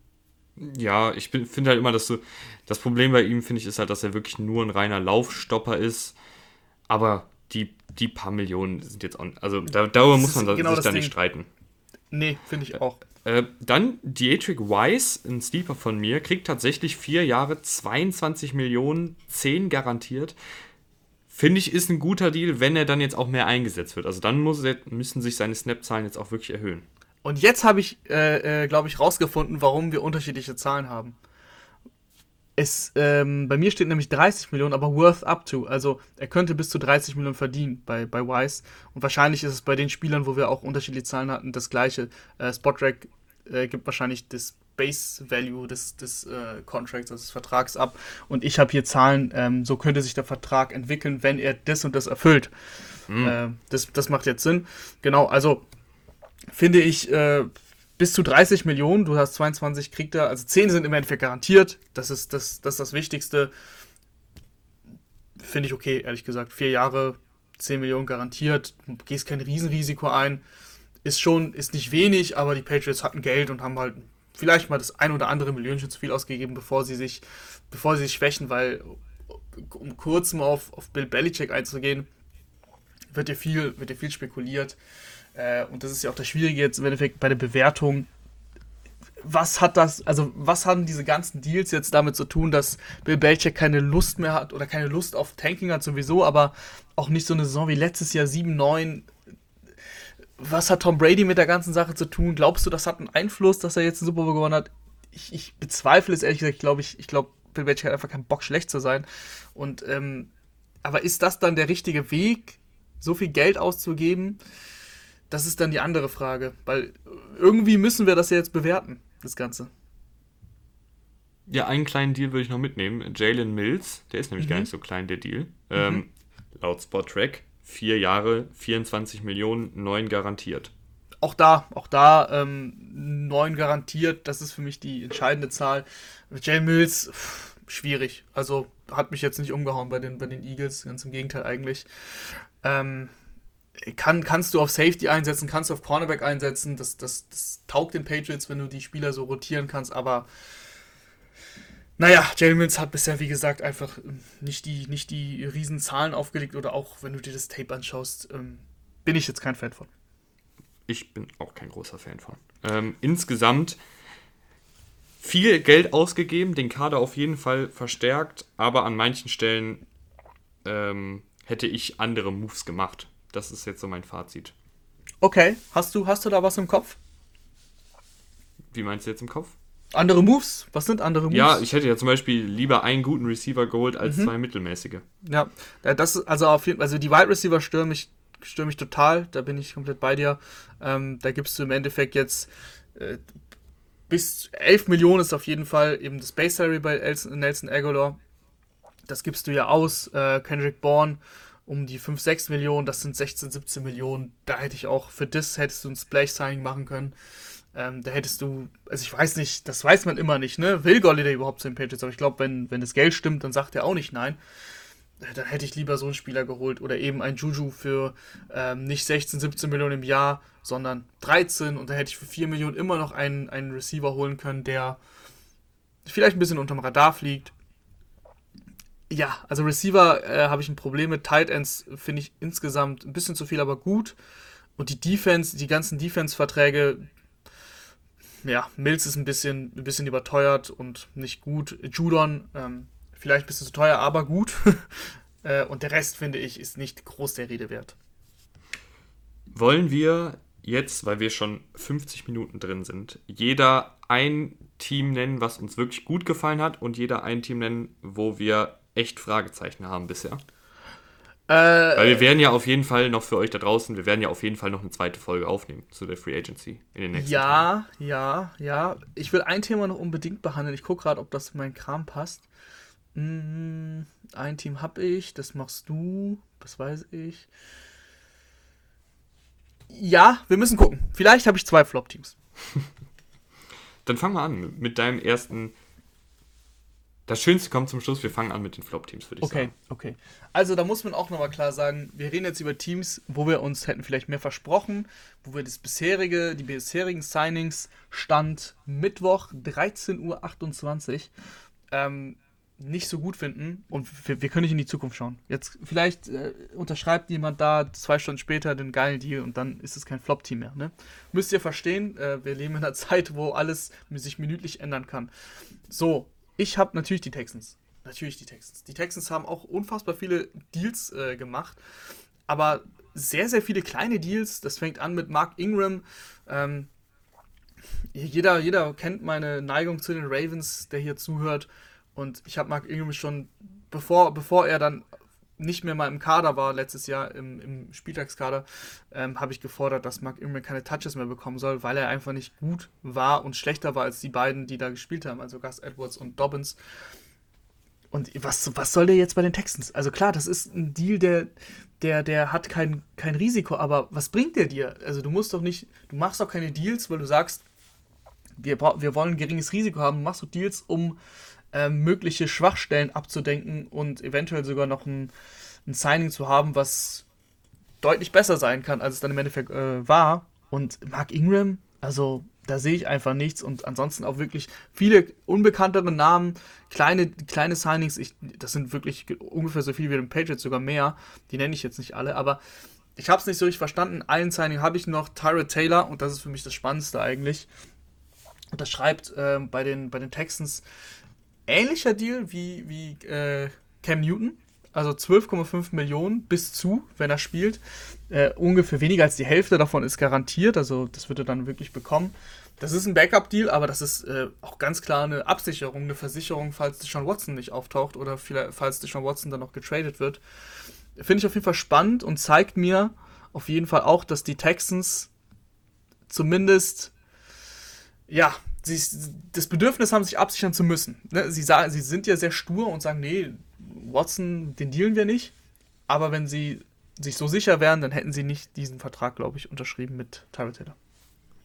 Ja, ich finde halt immer, dass du. Das Problem bei ihm, finde ich, ist halt, dass er wirklich nur ein reiner Laufstopper ist. Aber die, die paar Millionen sind jetzt auch. Also da, darüber muss man genau sich da nicht streiten. Nee, finde ich auch. Äh, dann Dietrich Weiss, ein Sleeper von mir, kriegt tatsächlich vier Jahre 22 Millionen, 10 garantiert. Finde ich, ist ein guter Deal, wenn er dann jetzt auch mehr eingesetzt wird. Also dann muss er, müssen sich seine Snap-Zahlen jetzt auch wirklich erhöhen. Und jetzt habe ich, äh, äh, glaube ich, rausgefunden, warum wir unterschiedliche Zahlen haben. Es, ähm, bei mir steht nämlich 30 Millionen, aber worth up to. Also er könnte bis zu 30 Millionen verdienen bei, bei Wise. Und wahrscheinlich ist es bei den Spielern, wo wir auch unterschiedliche Zahlen hatten, das gleiche. Äh, Spotrack äh, gibt wahrscheinlich das Base Value des, des äh, Contracts, also des Vertrags ab. Und ich habe hier Zahlen, ähm, so könnte sich der Vertrag entwickeln, wenn er das und das erfüllt. Mhm. das, das macht jetzt Sinn. Genau, also finde ich, äh, bis zu 30 Millionen, du hast 22, kriegt er, also 10 sind im Endeffekt garantiert, das ist das, das, ist das Wichtigste. Finde ich okay, ehrlich gesagt. Vier Jahre, 10 Millionen garantiert, gehst kein Riesenrisiko ein. Ist schon, ist nicht wenig, aber die Patriots hatten Geld und haben halt vielleicht mal das ein oder andere Millionchen zu viel ausgegeben, bevor sie sich, bevor sie sich schwächen, weil, um kurz mal auf, auf Bill Belichick einzugehen, wird ja viel, wird ja viel spekuliert. Äh, und das ist ja auch das Schwierige jetzt im Endeffekt bei der Bewertung. Was hat das, also was haben diese ganzen Deals jetzt damit zu tun, dass Bill Belichick keine Lust mehr hat oder keine Lust auf Tanking hat sowieso, aber auch nicht so eine Saison wie letztes Jahr 7-9 was hat Tom Brady mit der ganzen Sache zu tun? Glaubst du, das hat einen Einfluss, dass er jetzt den Super Bowl gewonnen hat? Ich, ich bezweifle es ehrlich gesagt. Ich glaube, ich, ich glaube, Bill Belichick hat einfach keinen Bock, schlecht zu sein. Und, ähm, aber ist das dann der richtige Weg, so viel Geld auszugeben? Das ist dann die andere Frage, weil irgendwie müssen wir das ja jetzt bewerten, das Ganze. Ja, einen kleinen Deal würde ich noch mitnehmen. Jalen Mills, der ist nämlich mhm. gar nicht so klein, der Deal. Mhm. Ähm, laut Spot-Track, vier Jahre, 24 Millionen, neun garantiert. Auch da, auch da ähm, neun garantiert, das ist für mich die entscheidende Zahl. Jalen Mills, pff, schwierig. Also hat mich jetzt nicht umgehauen bei den, bei den Eagles, ganz im Gegenteil eigentlich. Ähm, kann, kannst du auf Safety einsetzen, kannst du auf Cornerback einsetzen. Das, das, das taugt den Patriots, wenn du die Spieler so rotieren kannst, aber naja, Jalen Mills hat bisher, wie gesagt, einfach ähm, nicht die, nicht die riesen Zahlen aufgelegt oder auch, wenn du dir das Tape anschaust, ähm, bin ich jetzt kein Fan von. Ich bin auch kein großer Fan von. Ähm, insgesamt viel Geld ausgegeben, den Kader auf jeden Fall verstärkt, aber an manchen Stellen ähm, hätte ich andere Moves gemacht. Das ist jetzt so mein Fazit. Okay, hast du, hast du da was im Kopf? Wie meinst du jetzt im Kopf? Andere Moves? Was sind andere Moves? Ja, ich hätte ja zum Beispiel lieber einen guten Receiver geholt als mhm. zwei mittelmäßige. Ja, das ist also auf jeden Fall, also die Wide Receiver stören mich, stören mich total, da bin ich komplett bei dir. Ähm, da gibst du im Endeffekt jetzt äh, bis 11 Millionen ist auf jeden Fall eben das Base Salary bei Nelson Aguilar. Das gibst du ja aus. Äh, Kendrick Bourne um die 5, 6 Millionen, das sind 16, 17 Millionen. Da hätte ich auch, für das hättest du ein Splash-Signing machen können. Ähm, da hättest du, also ich weiß nicht, das weiß man immer nicht, ne? Will Golliday überhaupt zu den Patriots? Aber ich glaube, wenn, wenn das Geld stimmt, dann sagt er auch nicht nein. Äh, dann hätte ich lieber so einen Spieler geholt oder eben ein Juju für ähm, nicht 16, 17 Millionen im Jahr, sondern 13 und da hätte ich für 4 Millionen immer noch einen, einen Receiver holen können, der vielleicht ein bisschen unterm Radar fliegt. Ja, also Receiver äh, habe ich ein Problem mit. Tight Ends finde ich insgesamt ein bisschen zu viel, aber gut. Und die Defense, die ganzen Defense-Verträge, ja, Mills ist ein bisschen, ein bisschen überteuert und nicht gut. Judon, ähm, vielleicht ein bisschen zu teuer, aber gut. [LAUGHS] äh, und der Rest, finde ich, ist nicht groß der Rede wert. Wollen wir jetzt, weil wir schon 50 Minuten drin sind, jeder ein Team nennen, was uns wirklich gut gefallen hat und jeder ein Team nennen, wo wir echt Fragezeichen haben bisher? Äh, Weil wir werden ja auf jeden Fall noch für euch da draußen, wir werden ja auf jeden Fall noch eine zweite Folge aufnehmen zu der Free Agency in den nächsten Ja, Tagen. ja, ja. Ich will ein Thema noch unbedingt behandeln. Ich gucke gerade, ob das in meinen Kram passt. Hm, ein Team habe ich, das machst du, das weiß ich. Ja, wir müssen gucken. Vielleicht habe ich zwei Flop-Teams. [LAUGHS] Dann fangen wir an mit deinem ersten das Schönste kommt zum Schluss, wir fangen an mit den Flop-Teams, würde ich okay, sagen. Okay, okay. Also da muss man auch nochmal klar sagen, wir reden jetzt über Teams, wo wir uns hätten vielleicht mehr versprochen, wo wir das bisherige, die bisherigen Signings Stand Mittwoch 13.28 Uhr ähm, nicht so gut finden und wir, wir, können nicht in die Zukunft schauen. Jetzt vielleicht äh, unterschreibt jemand da zwei Stunden später den geilen Deal und dann ist es kein Flop-Team mehr. Ne? Müsst ihr verstehen, äh, wir leben in einer [LAUGHS] Zeit, wo alles sich minütlich ändern kann. So, ich habe natürlich die Texans. Natürlich die Texans. Die Texans haben auch unfassbar viele Deals äh, gemacht, aber sehr, sehr viele kleine Deals. Das fängt an mit Mark Ingram. Ähm, jeder, jeder kennt meine Neigung zu den Ravens, der hier zuhört. Und ich habe Mark Ingram schon, bevor, bevor er dann nicht mehr mal im Kader war, letztes Jahr im, im Spieltagskader, ähm, habe ich gefordert, dass Mark Ingram keine Touches mehr bekommen soll, weil er einfach nicht gut war und schlechter war als die beiden, die da gespielt haben, also Gus Edwards und Dobbins. Und was, was soll der jetzt bei den Texans? Also klar, das ist ein Deal, der, der, der hat kein, kein Risiko, aber was bringt der dir? Also du musst doch nicht, du machst doch keine Deals, weil du sagst, wir, wir wollen ein geringes Risiko haben, machst du Deals, um äh, mögliche Schwachstellen abzudenken und eventuell sogar noch ein, ein, Signing zu haben, was deutlich besser sein kann, als es dann im Endeffekt äh, war. Und Mark Ingram, also da sehe ich einfach nichts und ansonsten auch wirklich viele unbekanntere Namen, kleine, kleine Signings, ich, das sind wirklich ungefähr so viel wie den Patriots, sogar mehr, die nenne ich jetzt nicht alle, aber ich habe es nicht so richtig verstanden. Ein Signing habe ich noch, Tyrod Taylor, und das ist für mich das Spannendste eigentlich. Und das schreibt äh, bei, den, bei den Texans, ähnlicher Deal wie, wie äh, Cam Newton. Also 12,5 Millionen bis zu, wenn er spielt. Äh, ungefähr weniger als die Hälfte davon ist garantiert. Also das wird er dann wirklich bekommen. Das ist ein Backup-Deal, aber das ist äh, auch ganz klar eine Absicherung, eine Versicherung, falls Deshaun Watson nicht auftaucht oder falls Deshaun Watson dann noch getradet wird. Finde ich auf jeden Fall spannend und zeigt mir auf jeden Fall auch, dass die Texans zumindest ja, sie das Bedürfnis haben, sich absichern zu müssen. Ne? Sie, sagen, sie sind ja sehr stur und sagen, nee, Watson, den dealen wir nicht. Aber wenn sie sich so sicher wären, dann hätten sie nicht diesen Vertrag, glaube ich, unterschrieben mit Tyrell Taylor.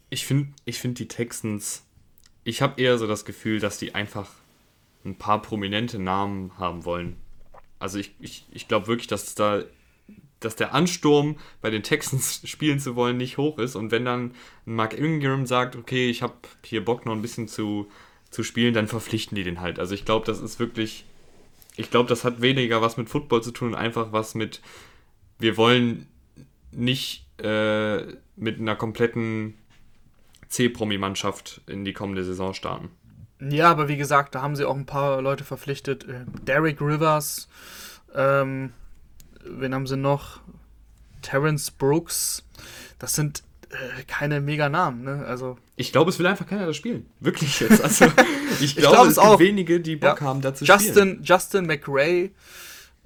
Ich finde ich find die Texans, ich habe eher so das Gefühl, dass die einfach ein paar prominente Namen haben wollen. Also ich, ich, ich glaube wirklich, dass da dass der Ansturm bei den Texans [LAUGHS] spielen zu wollen nicht hoch ist. Und wenn dann Mark Ingram sagt, okay, ich habe hier Bock noch ein bisschen zu, zu spielen, dann verpflichten die den halt. Also ich glaube, das ist wirklich, ich glaube, das hat weniger was mit Football zu tun und einfach was mit, wir wollen nicht äh, mit einer kompletten C-Promi-Mannschaft in die kommende Saison starten. Ja, aber wie gesagt, da haben sie auch ein paar Leute verpflichtet. Äh, Derek Rivers, ähm, wen haben sie noch? Terence Brooks. Das sind äh, keine mega Namen, ne? Also. Ich glaube, es will einfach keiner das spielen. Wirklich jetzt. [LAUGHS] Also, ich, glaube, glaub, es, es gibt wenige, die Bock ja. haben, dazu Justin, spielen. Justin McRae,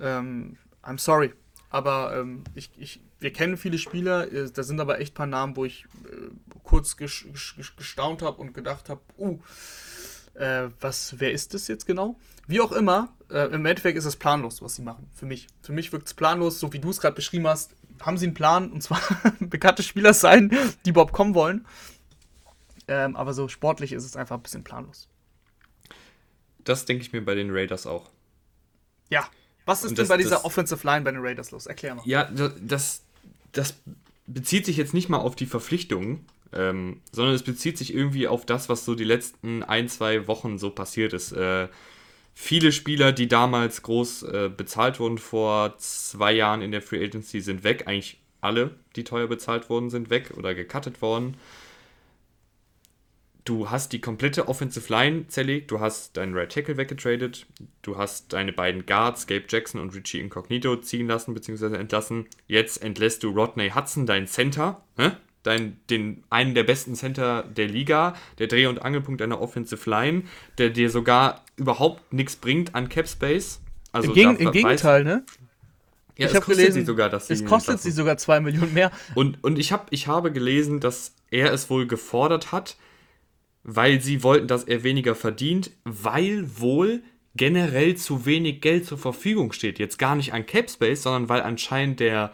ähm, I'm sorry. Aber ähm, ich, ich, wir kennen viele Spieler, äh, da sind aber echt ein paar Namen, wo ich äh, kurz ges ges gestaunt habe und gedacht habe, uh, äh, was, wer ist das jetzt genau? Wie auch immer, äh, im Endeffekt ist es planlos, was sie machen. Für mich. Für mich wirkt es planlos, so wie du es gerade beschrieben hast. Haben sie einen Plan, und zwar [LAUGHS] bekannte Spieler sein, die überhaupt kommen wollen. Ähm, aber so sportlich ist es einfach ein bisschen planlos. Das denke ich mir bei den Raiders auch. Ja. Was ist das, denn bei dieser das, Offensive Line bei den Raiders los? Erklär mal. Ja, das, das bezieht sich jetzt nicht mal auf die Verpflichtungen, ähm, sondern es bezieht sich irgendwie auf das, was so die letzten ein, zwei Wochen so passiert ist. Äh, viele Spieler, die damals groß äh, bezahlt wurden vor zwei Jahren in der Free Agency, sind weg. Eigentlich alle, die teuer bezahlt wurden, sind weg oder gecuttet worden. Du hast die komplette Offensive Line zerlegt, du hast deinen Right Tackle weggetradet, du hast deine beiden Guards, Gabe Jackson und Richie Incognito, ziehen lassen bzw. entlassen. Jetzt entlässt du Rodney Hudson, deinen Center, hä? Dein, den, einen der besten Center der Liga, der Dreh- und Angelpunkt deiner Offensive Line, der dir sogar überhaupt nichts bringt an Cap Space. Also Im, Geg im Gegenteil, ne? Ja, ich es kostet gelesen, sie sogar, dass sie Es kostet sie sogar zwei Millionen mehr. Und, und ich, hab, ich habe gelesen, dass er es wohl gefordert hat, weil sie wollten, dass er weniger verdient, weil wohl generell zu wenig Geld zur Verfügung steht. Jetzt gar nicht an Cap Space, sondern weil anscheinend der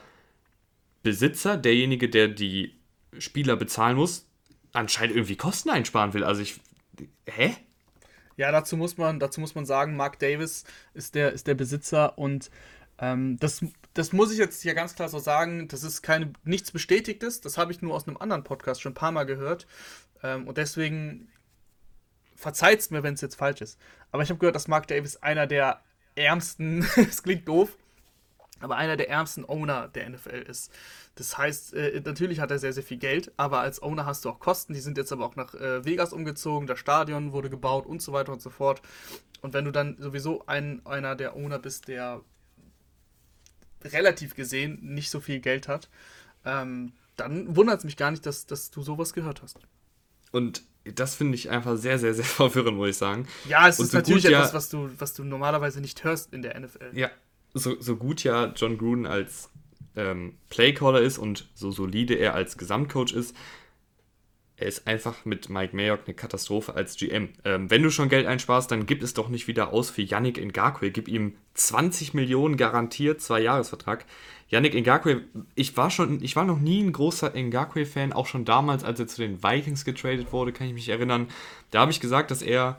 Besitzer, derjenige, der die Spieler bezahlen muss, anscheinend irgendwie Kosten einsparen will. Also ich. Hä? Ja, dazu muss man, dazu muss man sagen, Mark Davis ist der, ist der Besitzer und ähm, das, das muss ich jetzt hier ganz klar so sagen, das ist keine, nichts Bestätigtes, das habe ich nur aus einem anderen Podcast schon ein paar Mal gehört. Ähm, und deswegen verzeiht es mir, wenn es jetzt falsch ist. Aber ich habe gehört, dass Mark Davis einer der ärmsten, [LAUGHS] es klingt doof, aber einer der ärmsten Owner der NFL ist. Das heißt, äh, natürlich hat er sehr, sehr viel Geld, aber als Owner hast du auch Kosten. Die sind jetzt aber auch nach äh, Vegas umgezogen, das Stadion wurde gebaut und so weiter und so fort. Und wenn du dann sowieso ein, einer der Owner bist, der relativ gesehen nicht so viel Geld hat, ähm, dann wundert es mich gar nicht, dass, dass du sowas gehört hast. Und das finde ich einfach sehr, sehr, sehr [LAUGHS] verwirrend, muss ich sagen. Ja, es und ist so natürlich etwas, ja, was, du, was du normalerweise nicht hörst in der NFL. Ja, so, so gut ja John Gruden als ähm, Playcaller ist und so solide er als Gesamtcoach ist, er ist einfach mit Mike Mayock eine Katastrophe als GM. Ähm, wenn du schon Geld einsparst, dann gib es doch nicht wieder aus für Yannick Ngakwe. Gib ihm 20 Millionen garantiert, zwei Jahresvertrag. Yannick Ngakwe, ich war schon, ich war noch nie ein großer Ngakwe-Fan, auch schon damals, als er zu den Vikings getradet wurde, kann ich mich erinnern. Da habe ich gesagt, dass er,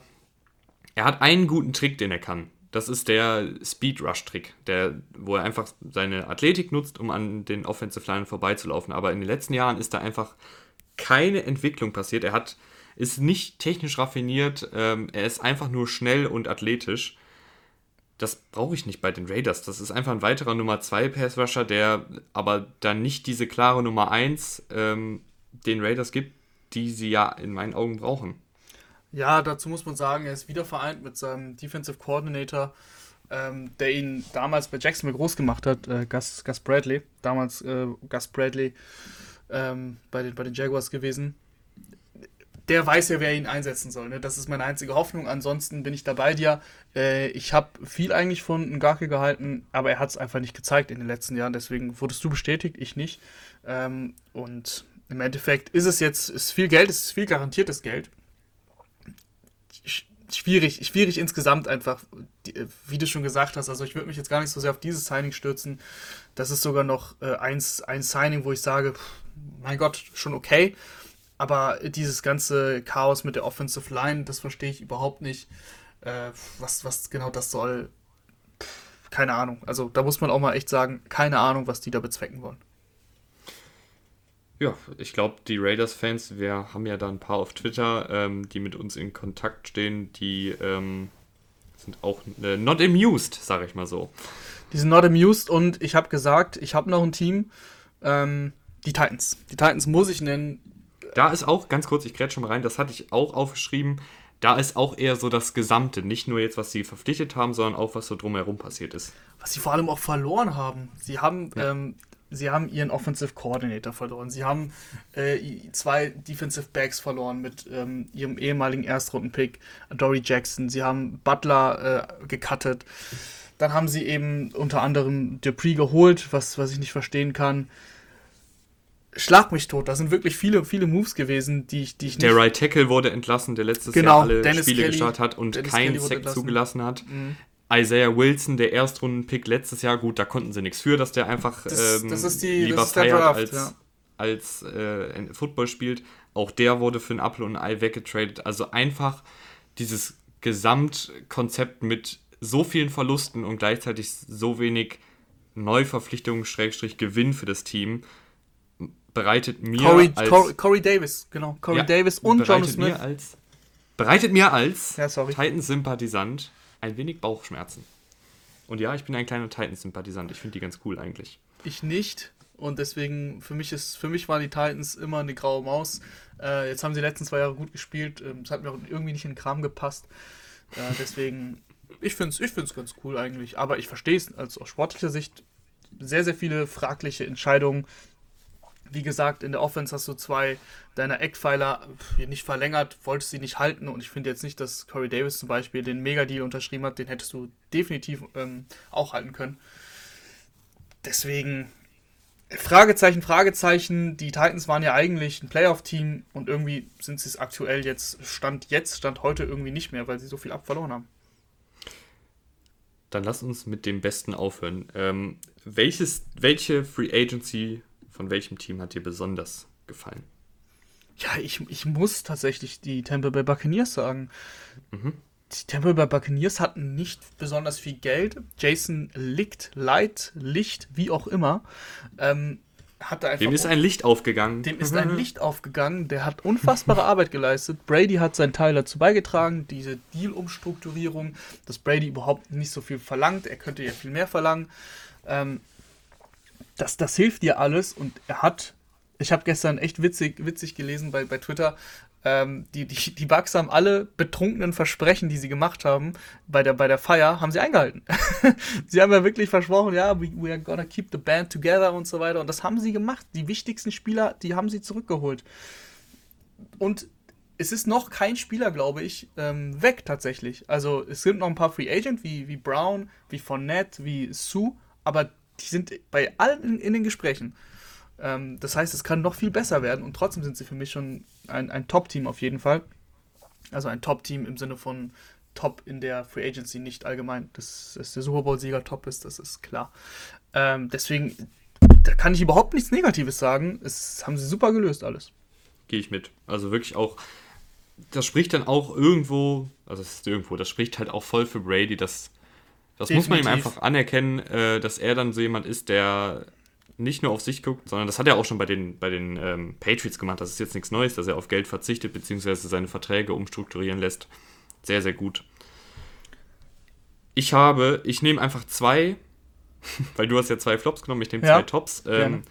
er hat einen guten Trick, den er kann. Das ist der Speed Rush Trick, der, wo er einfach seine Athletik nutzt, um an den Offensive Line vorbeizulaufen. Aber in den letzten Jahren ist da einfach keine Entwicklung passiert. Er hat, ist nicht technisch raffiniert, ähm, er ist einfach nur schnell und athletisch. Das brauche ich nicht bei den Raiders. Das ist einfach ein weiterer Nummer 2 Pass Rusher, der aber dann nicht diese klare Nummer 1 ähm, den Raiders gibt, die sie ja in meinen Augen brauchen. Ja, dazu muss man sagen, er ist wieder vereint mit seinem Defensive Coordinator, ähm, der ihn damals bei Jacksonville groß gemacht hat, äh, Gus, Gus Bradley. Damals äh, Gus Bradley ähm, bei, den, bei den Jaguars gewesen. Der weiß ja, wer ihn einsetzen soll. Ne? Das ist meine einzige Hoffnung. Ansonsten bin ich da bei dir. Äh, ich habe viel eigentlich von Ngake gehalten, aber er hat es einfach nicht gezeigt in den letzten Jahren. Deswegen wurdest du bestätigt, ich nicht. Ähm, und im Endeffekt ist es jetzt ist viel Geld, es ist viel garantiertes Geld schwierig, schwierig insgesamt einfach, wie du schon gesagt hast. Also ich würde mich jetzt gar nicht so sehr auf dieses Signing stürzen. Das ist sogar noch äh, eins, ein Signing, wo ich sage, mein Gott, schon okay. Aber dieses ganze Chaos mit der Offensive Line, das verstehe ich überhaupt nicht. Äh, was, was genau das soll, keine Ahnung. Also da muss man auch mal echt sagen, keine Ahnung, was die da bezwecken wollen. Ja, ich glaube, die Raiders-Fans, wir haben ja da ein paar auf Twitter, ähm, die mit uns in Kontakt stehen, die ähm, sind auch äh, not amused, sage ich mal so. Die sind not amused und ich habe gesagt, ich habe noch ein Team, ähm, die Titans. Die Titans muss ich nennen. Da ist auch, ganz kurz, ich grätsch schon mal rein, das hatte ich auch aufgeschrieben, da ist auch eher so das Gesamte, nicht nur jetzt, was sie verpflichtet haben, sondern auch, was so drumherum passiert ist. Was sie vor allem auch verloren haben. Sie haben ja. ähm, sie haben ihren Offensive Coordinator verloren. Sie haben äh, zwei Defensive Backs verloren mit ähm, ihrem ehemaligen Erstrunden-Pick, Dory Jackson. Sie haben Butler äh, gecuttet. Dann haben sie eben unter anderem Dupree geholt, was, was ich nicht verstehen kann. Schlag mich tot. Da sind wirklich viele, viele Moves gewesen, die ich, die ich nicht. Der Right Tackle wurde entlassen, der letztes genau, Jahr alle Dennis Spiele Kelly, gestartet hat und keinen Sack zugelassen hat. Mhm. Isaiah Wilson, der Erstrunden-Pick letztes Jahr, gut, da konnten sie nichts für, dass der einfach das, ähm, das die, lieber feiert Draft, als, ja. als äh, Football spielt. Auch der wurde für ein Apple und ein Ei weggetradet. Also einfach dieses Gesamtkonzept mit so vielen Verlusten und gleichzeitig so wenig Neuverpflichtungen, Schrägstrich Gewinn für das Team, bereitet mir Corey, als... Corey, Corey Davis, genau. Corey ja, Davis und John Smith. Mir als, bereitet mir als ja, Titans-Sympathisant ein wenig Bauchschmerzen. Und ja, ich bin ein kleiner Titans-Sympathisant. Ich finde die ganz cool eigentlich. Ich nicht. Und deswegen, für mich, ist, für mich waren die Titans immer eine graue Maus. Äh, jetzt haben sie die letzten zwei Jahre gut gespielt. Ähm, es hat mir auch irgendwie nicht in den Kram gepasst. Äh, deswegen, [LAUGHS] ich finde es ich find's ganz cool eigentlich. Aber ich verstehe es also aus sportlicher Sicht sehr, sehr viele fragliche Entscheidungen wie gesagt, in der Offense hast du zwei deiner Eckpfeiler nicht verlängert, wolltest sie nicht halten und ich finde jetzt nicht, dass Corey Davis zum Beispiel den Mega-Deal unterschrieben hat, den hättest du definitiv ähm, auch halten können. Deswegen, Fragezeichen, Fragezeichen, die Titans waren ja eigentlich ein Playoff-Team und irgendwie sind sie es aktuell jetzt, Stand jetzt, Stand heute irgendwie nicht mehr, weil sie so viel abverloren haben. Dann lass uns mit dem Besten aufhören. Ähm, welches, welche Free Agency von welchem Team hat dir besonders gefallen? Ja, ich, ich muss tatsächlich die Tampa Bay Buccaneers sagen. Mhm. Die Tampa Bay Buccaneers hatten nicht besonders viel Geld. Jason Licht, Light, Licht, wie auch immer, ähm, hat einfach. Dem ist ein Licht aufgegangen. Dem ist ein [LAUGHS] Licht aufgegangen. Der hat unfassbare Arbeit geleistet. Brady hat seinen Teil dazu beigetragen, diese Deal-Umstrukturierung, dass Brady überhaupt nicht so viel verlangt. Er könnte ja viel mehr verlangen. Ähm, das, das hilft dir alles und er hat, ich habe gestern echt witzig, witzig gelesen bei, bei Twitter, ähm, die, die, die Bugs haben alle betrunkenen Versprechen, die sie gemacht haben bei der, bei der Feier, haben sie eingehalten. [LAUGHS] sie haben ja wirklich versprochen, ja, we, we are gonna keep the band together und so weiter. Und das haben sie gemacht. Die wichtigsten Spieler, die haben sie zurückgeholt. Und es ist noch kein Spieler, glaube ich, ähm, weg tatsächlich. Also es sind noch ein paar Free Agent wie, wie Brown, wie Fournette, wie Sue, aber die sind bei allen in, in den Gesprächen. Ähm, das heißt, es kann noch viel besser werden und trotzdem sind sie für mich schon ein, ein Top-Team auf jeden Fall. Also ein Top-Team im Sinne von Top in der Free Agency, nicht allgemein. Dass, dass der Super Bowl-Sieger top ist, das ist klar. Ähm, deswegen, da kann ich überhaupt nichts Negatives sagen. Es haben sie super gelöst alles. Gehe ich mit. Also wirklich auch, das spricht dann auch irgendwo, also es ist irgendwo, das spricht halt auch voll für Brady, dass das Definitiv. muss man ihm einfach anerkennen, äh, dass er dann so jemand ist, der nicht nur auf sich guckt, sondern das hat er auch schon bei den, bei den ähm, Patriots gemacht. Das ist jetzt nichts Neues, dass er auf Geld verzichtet, beziehungsweise seine Verträge umstrukturieren lässt. Sehr, sehr gut. Ich habe, ich nehme einfach zwei, [LAUGHS] weil du hast ja zwei Flops genommen, ich nehme ja, zwei Tops. Ähm,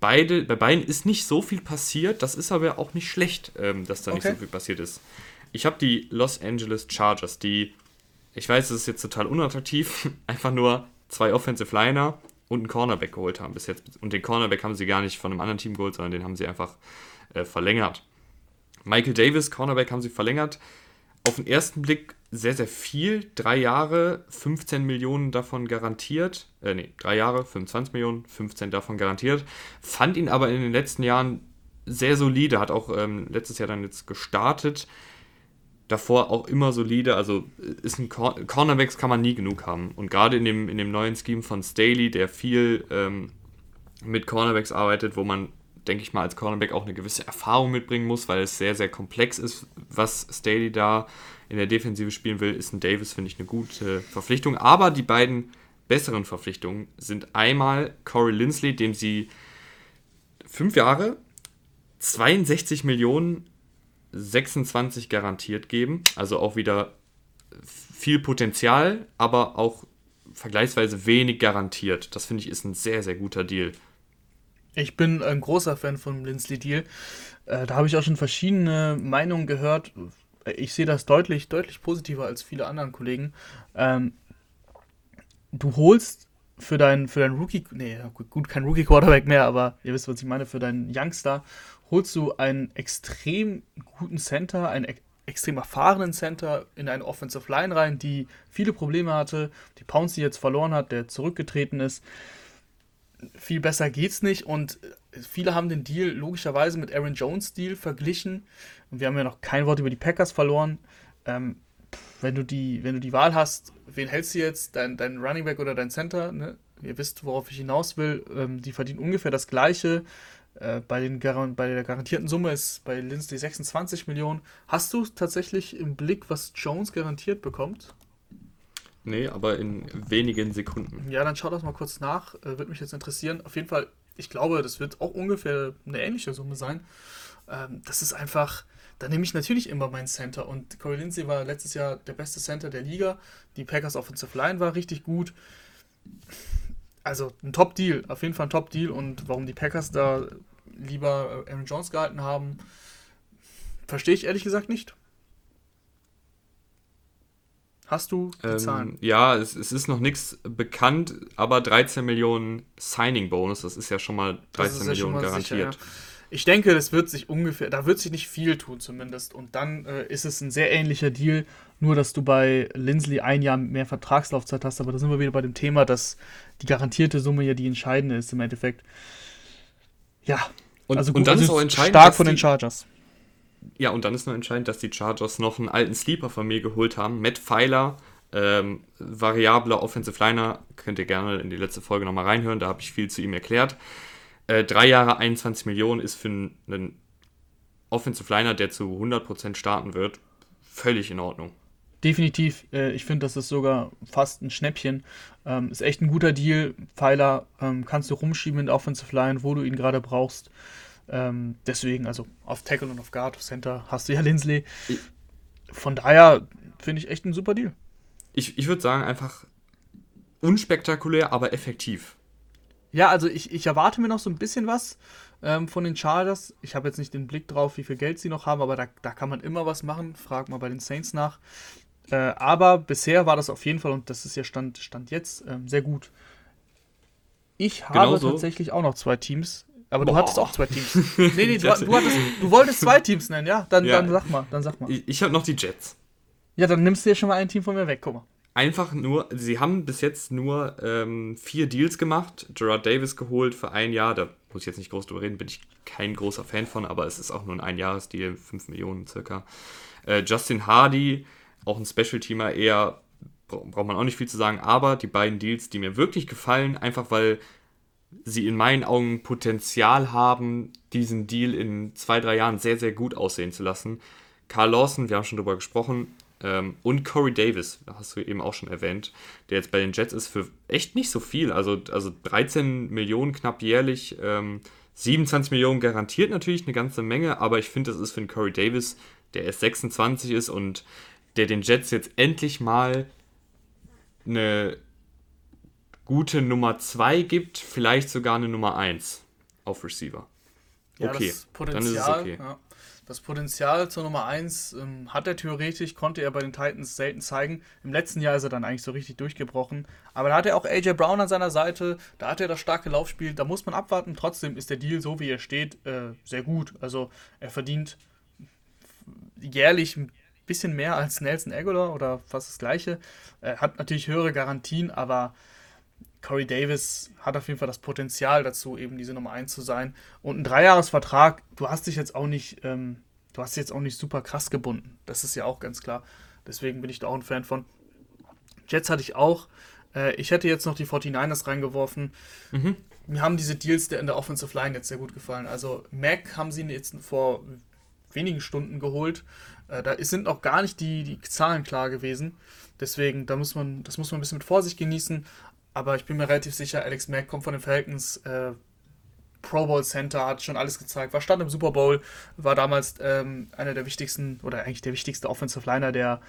beide, bei beiden ist nicht so viel passiert, das ist aber auch nicht schlecht, ähm, dass da okay. nicht so viel passiert ist. Ich habe die Los Angeles Chargers, die ich weiß, es ist jetzt total unattraktiv, [LAUGHS] einfach nur zwei Offensive Liner und einen Cornerback geholt haben bis jetzt. Und den Cornerback haben sie gar nicht von einem anderen Team geholt, sondern den haben sie einfach äh, verlängert. Michael Davis, Cornerback, haben sie verlängert. Auf den ersten Blick sehr, sehr viel. Drei Jahre, 15 Millionen davon garantiert. Äh, nee, drei Jahre, 25 Millionen, 15 davon garantiert. Fand ihn aber in den letzten Jahren sehr solide. Hat auch ähm, letztes Jahr dann jetzt gestartet davor auch immer solide. Also ist ein Cor Cornerbacks kann man nie genug haben. Und gerade in dem, in dem neuen Scheme von Staley, der viel ähm, mit Cornerbacks arbeitet, wo man, denke ich mal, als Cornerback auch eine gewisse Erfahrung mitbringen muss, weil es sehr, sehr komplex ist, was Staley da in der Defensive spielen will, ist ein Davis, finde ich, eine gute Verpflichtung. Aber die beiden besseren Verpflichtungen sind einmal Corey Lindsley, dem sie fünf Jahre 62 Millionen 26 garantiert geben. Also auch wieder viel Potenzial, aber auch vergleichsweise wenig garantiert. Das finde ich ist ein sehr, sehr guter Deal. Ich bin ein großer Fan von Lindsley Deal. Äh, da habe ich auch schon verschiedene Meinungen gehört. Ich sehe das deutlich, deutlich positiver als viele anderen Kollegen. Ähm, du holst für deinen für dein Rookie, nee, gut, kein Rookie-Quarterback mehr, aber ihr wisst, was ich meine, für deinen Youngster holst du einen extrem guten Center, einen extrem erfahrenen Center in eine Offensive Line rein, die viele Probleme hatte, die Pouncy jetzt verloren hat, der zurückgetreten ist. Viel besser geht's nicht und viele haben den Deal logischerweise mit Aaron Jones Deal verglichen. Und wir haben ja noch kein Wort über die Packers verloren. Ähm, wenn du die, wenn du die Wahl hast, wen hältst du jetzt, dein, dein Running Back oder dein Center? Ne? Ihr wisst, worauf ich hinaus will. Ähm, die verdienen ungefähr das Gleiche. Äh, bei, den bei der garantierten Summe ist bei Lindsay 26 Millionen. Hast du tatsächlich im Blick, was Jones garantiert bekommt? Nee, aber in wenigen Sekunden. Ja, dann schau das mal kurz nach. Äh, Würde mich jetzt interessieren. Auf jeden Fall, ich glaube, das wird auch ungefähr eine ähnliche Summe sein. Ähm, das ist einfach, da nehme ich natürlich immer meinen Center. Und Corey Lindsay war letztes Jahr der beste Center der Liga. Die Packers Offensive Line war richtig gut. Also ein Top-Deal, auf jeden Fall ein Top-Deal. Und warum die Packers da lieber Aaron Jones gehalten haben, verstehe ich ehrlich gesagt nicht. Hast du die ähm, Zahlen? Ja, es, es, ist noch nichts bekannt, aber 13 Millionen Signing-Bonus, das ist ja schon mal 13 ja Millionen garantiert. Sicher, ja. Ich denke, das wird sich ungefähr, da wird sich nicht viel tun zumindest. Und dann äh, ist es ein sehr ähnlicher Deal, nur dass du bei Lindsley ein Jahr mehr Vertragslaufzeit hast. Aber da sind wir wieder bei dem Thema, dass die garantierte Summe ja die entscheidende ist im Endeffekt. Ja, und, also gut, und dann ist auch entscheidend, stark von den Chargers. Ja, und dann ist noch entscheidend, dass die Chargers noch einen alten Sleeper von mir geholt haben. Matt Pfeiler, ähm, variabler Offensive Liner. Könnt ihr gerne in die letzte Folge nochmal reinhören, da habe ich viel zu ihm erklärt. Äh, drei Jahre 21 Millionen ist für einen Offensive Liner, der zu 100% starten wird, völlig in Ordnung. Definitiv. Äh, ich finde, das ist sogar fast ein Schnäppchen. Ähm, ist echt ein guter Deal. Pfeiler ähm, kannst du rumschieben in der Offensive Line, wo du ihn gerade brauchst. Ähm, deswegen, also auf Tackle und auf Guard, auf Center hast du ja Lindsley. Von daher finde ich echt ein super Deal. Ich, ich würde sagen, einfach unspektakulär, aber effektiv. Ja, also ich, ich erwarte mir noch so ein bisschen was ähm, von den Chargers. Ich habe jetzt nicht den Blick drauf, wie viel Geld sie noch haben, aber da, da kann man immer was machen. Frag mal bei den Saints nach. Äh, aber bisher war das auf jeden Fall, und das ist ja Stand, Stand jetzt, ähm, sehr gut. Ich habe genau so. tatsächlich auch noch zwei Teams, aber Boah. du hattest auch zwei Teams. [LAUGHS] nee, nee, du, du, hattest, du wolltest zwei Teams nennen, ja? Dann, ja. dann sag mal, dann sag mal. Ich, ich habe noch die Jets. Ja, dann nimmst du ja schon mal ein Team von mir weg, guck mal. Einfach nur, sie haben bis jetzt nur ähm, vier Deals gemacht, Gerard Davis geholt für ein Jahr, da muss ich jetzt nicht groß drüber reden, bin ich kein großer Fan von, aber es ist auch nur ein Einjahresdeal, 5 Millionen circa. Äh, Justin Hardy, auch ein Special-Teamer, eher braucht man auch nicht viel zu sagen, aber die beiden Deals, die mir wirklich gefallen, einfach weil sie in meinen Augen Potenzial haben, diesen Deal in zwei, drei Jahren sehr, sehr gut aussehen zu lassen. Carl Lawson, wir haben schon darüber gesprochen, ähm, und Corey Davis, hast du eben auch schon erwähnt, der jetzt bei den Jets ist für echt nicht so viel. Also, also 13 Millionen knapp jährlich, ähm, 27 Millionen garantiert natürlich eine ganze Menge, aber ich finde, das ist für einen Corey Davis, der erst 26 ist und der den Jets jetzt endlich mal eine gute Nummer 2 gibt, vielleicht sogar eine Nummer 1 auf Receiver. Okay, ja, dann ist es okay. Ja. Das Potenzial zur Nummer 1 ähm, hat er theoretisch, konnte er bei den Titans selten zeigen. Im letzten Jahr ist er dann eigentlich so richtig durchgebrochen. Aber da hat er auch AJ Brown an seiner Seite, da hat er das starke Laufspiel, da muss man abwarten. Trotzdem ist der Deal, so wie er steht, äh, sehr gut. Also er verdient jährlich ein bisschen mehr als Nelson Aguilar oder fast das gleiche. Er hat natürlich höhere Garantien, aber Corey Davis hat auf jeden Fall das Potenzial dazu, eben diese Nummer 1 zu sein. Und ein Dreijahresvertrag, du hast dich jetzt auch nicht, ähm, du hast dich jetzt auch nicht super krass gebunden. Das ist ja auch ganz klar. Deswegen bin ich da auch ein Fan von. Jets hatte ich auch. Äh, ich hätte jetzt noch die 49ers reingeworfen. Mhm. Mir haben diese Deals in der Offensive Line jetzt sehr gut gefallen. Also Mac haben sie jetzt vor wenigen Stunden geholt. Äh, da sind noch gar nicht die, die Zahlen klar gewesen. Deswegen, da muss man, das muss man ein bisschen mit Vorsicht genießen. Aber ich bin mir relativ sicher, Alex Mack kommt von den Falcons. Äh, Pro Bowl Center hat schon alles gezeigt, war stand im Super Bowl, war damals ähm, einer der wichtigsten oder eigentlich der wichtigste Offensive Liner der,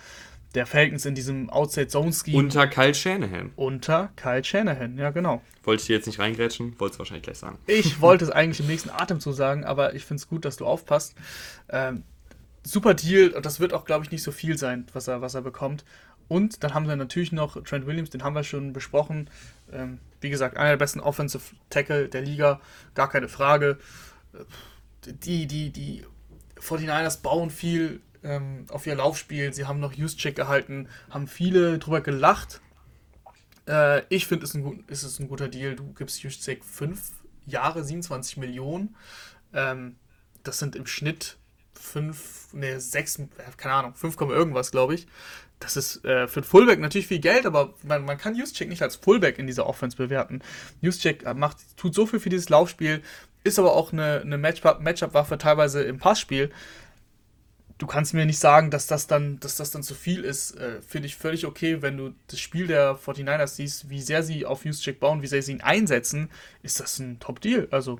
der Falcons in diesem Outside Zone Scheme. Unter Kyle Shanahan. Unter Kyle Shanahan, ja genau. Wollte ich dir jetzt nicht reingrätschen, wollte es wahrscheinlich gleich sagen. Ich [LAUGHS] wollte es eigentlich im nächsten Atemzug sagen, aber ich finde es gut, dass du aufpasst. Ähm, super Deal, das wird auch, glaube ich, nicht so viel sein, was er, was er bekommt. Und dann haben wir natürlich noch Trent Williams, den haben wir schon besprochen. Ähm, wie gesagt, einer der besten Offensive Tackle der Liga, gar keine Frage. Die, die, die 49ers bauen viel ähm, auf ihr Laufspiel. Sie haben noch Use-Check gehalten, haben viele drüber gelacht. Äh, ich finde, es ist ein guter Deal. Du gibst Use-Check 5 Jahre, 27 Millionen. Ähm, das sind im Schnitt 5, ne, 6, keine Ahnung, 5, irgendwas, glaube ich. Das ist äh, für ein Fullback natürlich viel Geld, aber man, man kann Juszczyk nicht als Fullback in dieser Offense bewerten. Juszczyk macht, tut so viel für dieses Laufspiel, ist aber auch eine, eine Matchup-Waffe teilweise im Passspiel. Du kannst mir nicht sagen, dass das dann, dass das dann zu viel ist. Äh, Finde ich völlig okay, wenn du das Spiel der 49ers siehst, wie sehr sie auf Juszczyk bauen, wie sehr sie ihn einsetzen, ist das ein Top-Deal. Also,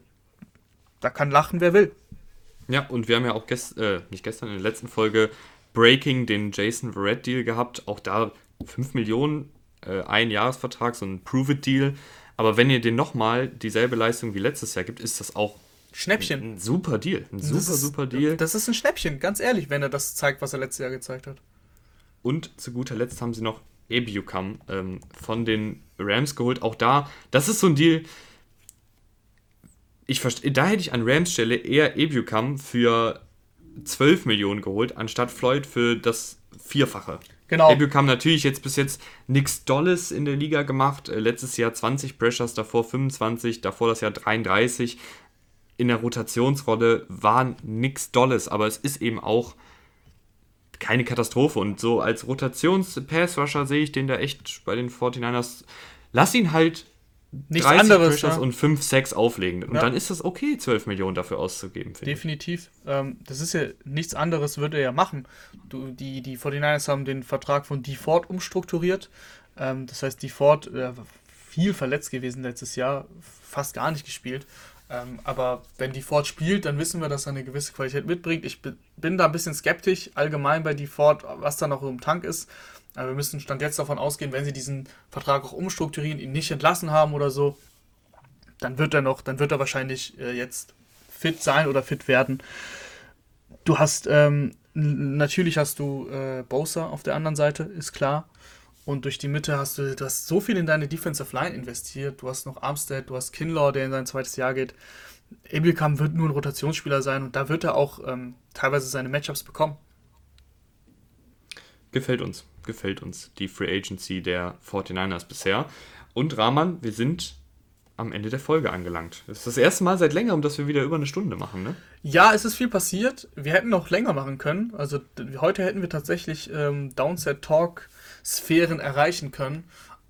da kann lachen, wer will. Ja, und wir haben ja auch gest äh, nicht gestern in der letzten Folge Breaking den Jason Verrett Deal gehabt. Auch da 5 Millionen, äh, ein Jahresvertrag, so ein Prove-It-Deal. Aber wenn ihr den nochmal dieselbe Leistung wie letztes Jahr gibt, ist das auch Schnäppchen. Ein, super Deal. Ein super, ist, super Deal. Das ist ein Schnäppchen, ganz ehrlich, wenn er das zeigt, was er letztes Jahr gezeigt hat. Und zu guter Letzt haben sie noch Ebucam ähm, von den Rams geholt. Auch da, das ist so ein Deal, ich verstehe, da hätte ich an Rams Stelle eher Ebucam für 12 Millionen geholt, anstatt Floyd für das Vierfache. Genau. Ebucam natürlich jetzt bis jetzt nichts Dolles in der Liga gemacht. Äh, letztes Jahr 20 Pressures, davor 25, davor das Jahr 33. In der Rotationsrolle war nichts Dolles, aber es ist eben auch keine Katastrophe. Und so als Rotations-Pass-Rusher sehe ich den da echt bei den 49ers. Lass ihn halt nichts anderes ja. und 5, 6 auflegen. Und ja. dann ist das okay, 12 Millionen dafür auszugeben. Definitiv. Ähm, das ist ja nichts anderes, würde er ja machen. Du, die, die 49ers haben den Vertrag von DeFord umstrukturiert. Ähm, das heißt, DeFord äh, viel verletzt gewesen letztes Jahr, fast gar nicht gespielt. Ähm, aber wenn DeFord spielt, dann wissen wir, dass er eine gewisse Qualität mitbringt. Ich bin da ein bisschen skeptisch allgemein bei DeFord, was da noch im Tank ist. Aber wir müssen Stand jetzt davon ausgehen, wenn sie diesen Vertrag auch umstrukturieren, ihn nicht entlassen haben oder so, dann wird er noch, dann wird er wahrscheinlich äh, jetzt fit sein oder fit werden. Du hast, ähm, natürlich hast du äh, Bosa auf der anderen Seite, ist klar. Und durch die Mitte hast du, du hast so viel in deine Defensive Line investiert. Du hast noch Armstead, du hast Kinlaw, der in sein zweites Jahr geht. Ebilkam wird nur ein Rotationsspieler sein und da wird er auch ähm, teilweise seine Matchups bekommen. Gefällt uns gefällt uns die Free Agency der 49ers bisher. Und Rahman, wir sind am Ende der Folge angelangt. Das ist das erste Mal seit längerem, dass wir wieder über eine Stunde machen, ne? Ja, es ist viel passiert. Wir hätten noch länger machen können. Also heute hätten wir tatsächlich ähm, Downset Talk Sphären erreichen können.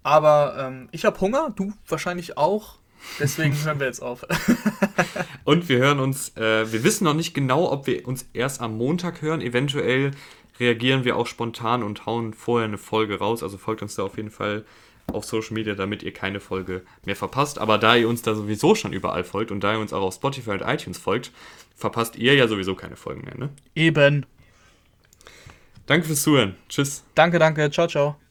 Aber ähm, ich habe Hunger, du wahrscheinlich auch. Deswegen [LAUGHS] hören wir jetzt auf. Und wir hören uns, äh, wir wissen noch nicht genau, ob wir uns erst am Montag hören. Eventuell reagieren wir auch spontan und hauen vorher eine Folge raus. Also folgt uns da auf jeden Fall auf Social Media, damit ihr keine Folge mehr verpasst. Aber da ihr uns da sowieso schon überall folgt und da ihr uns auch auf Spotify und iTunes folgt, verpasst ihr ja sowieso keine Folgen mehr, ne? Eben. Danke fürs Zuhören. Tschüss. Danke, danke. Ciao, ciao.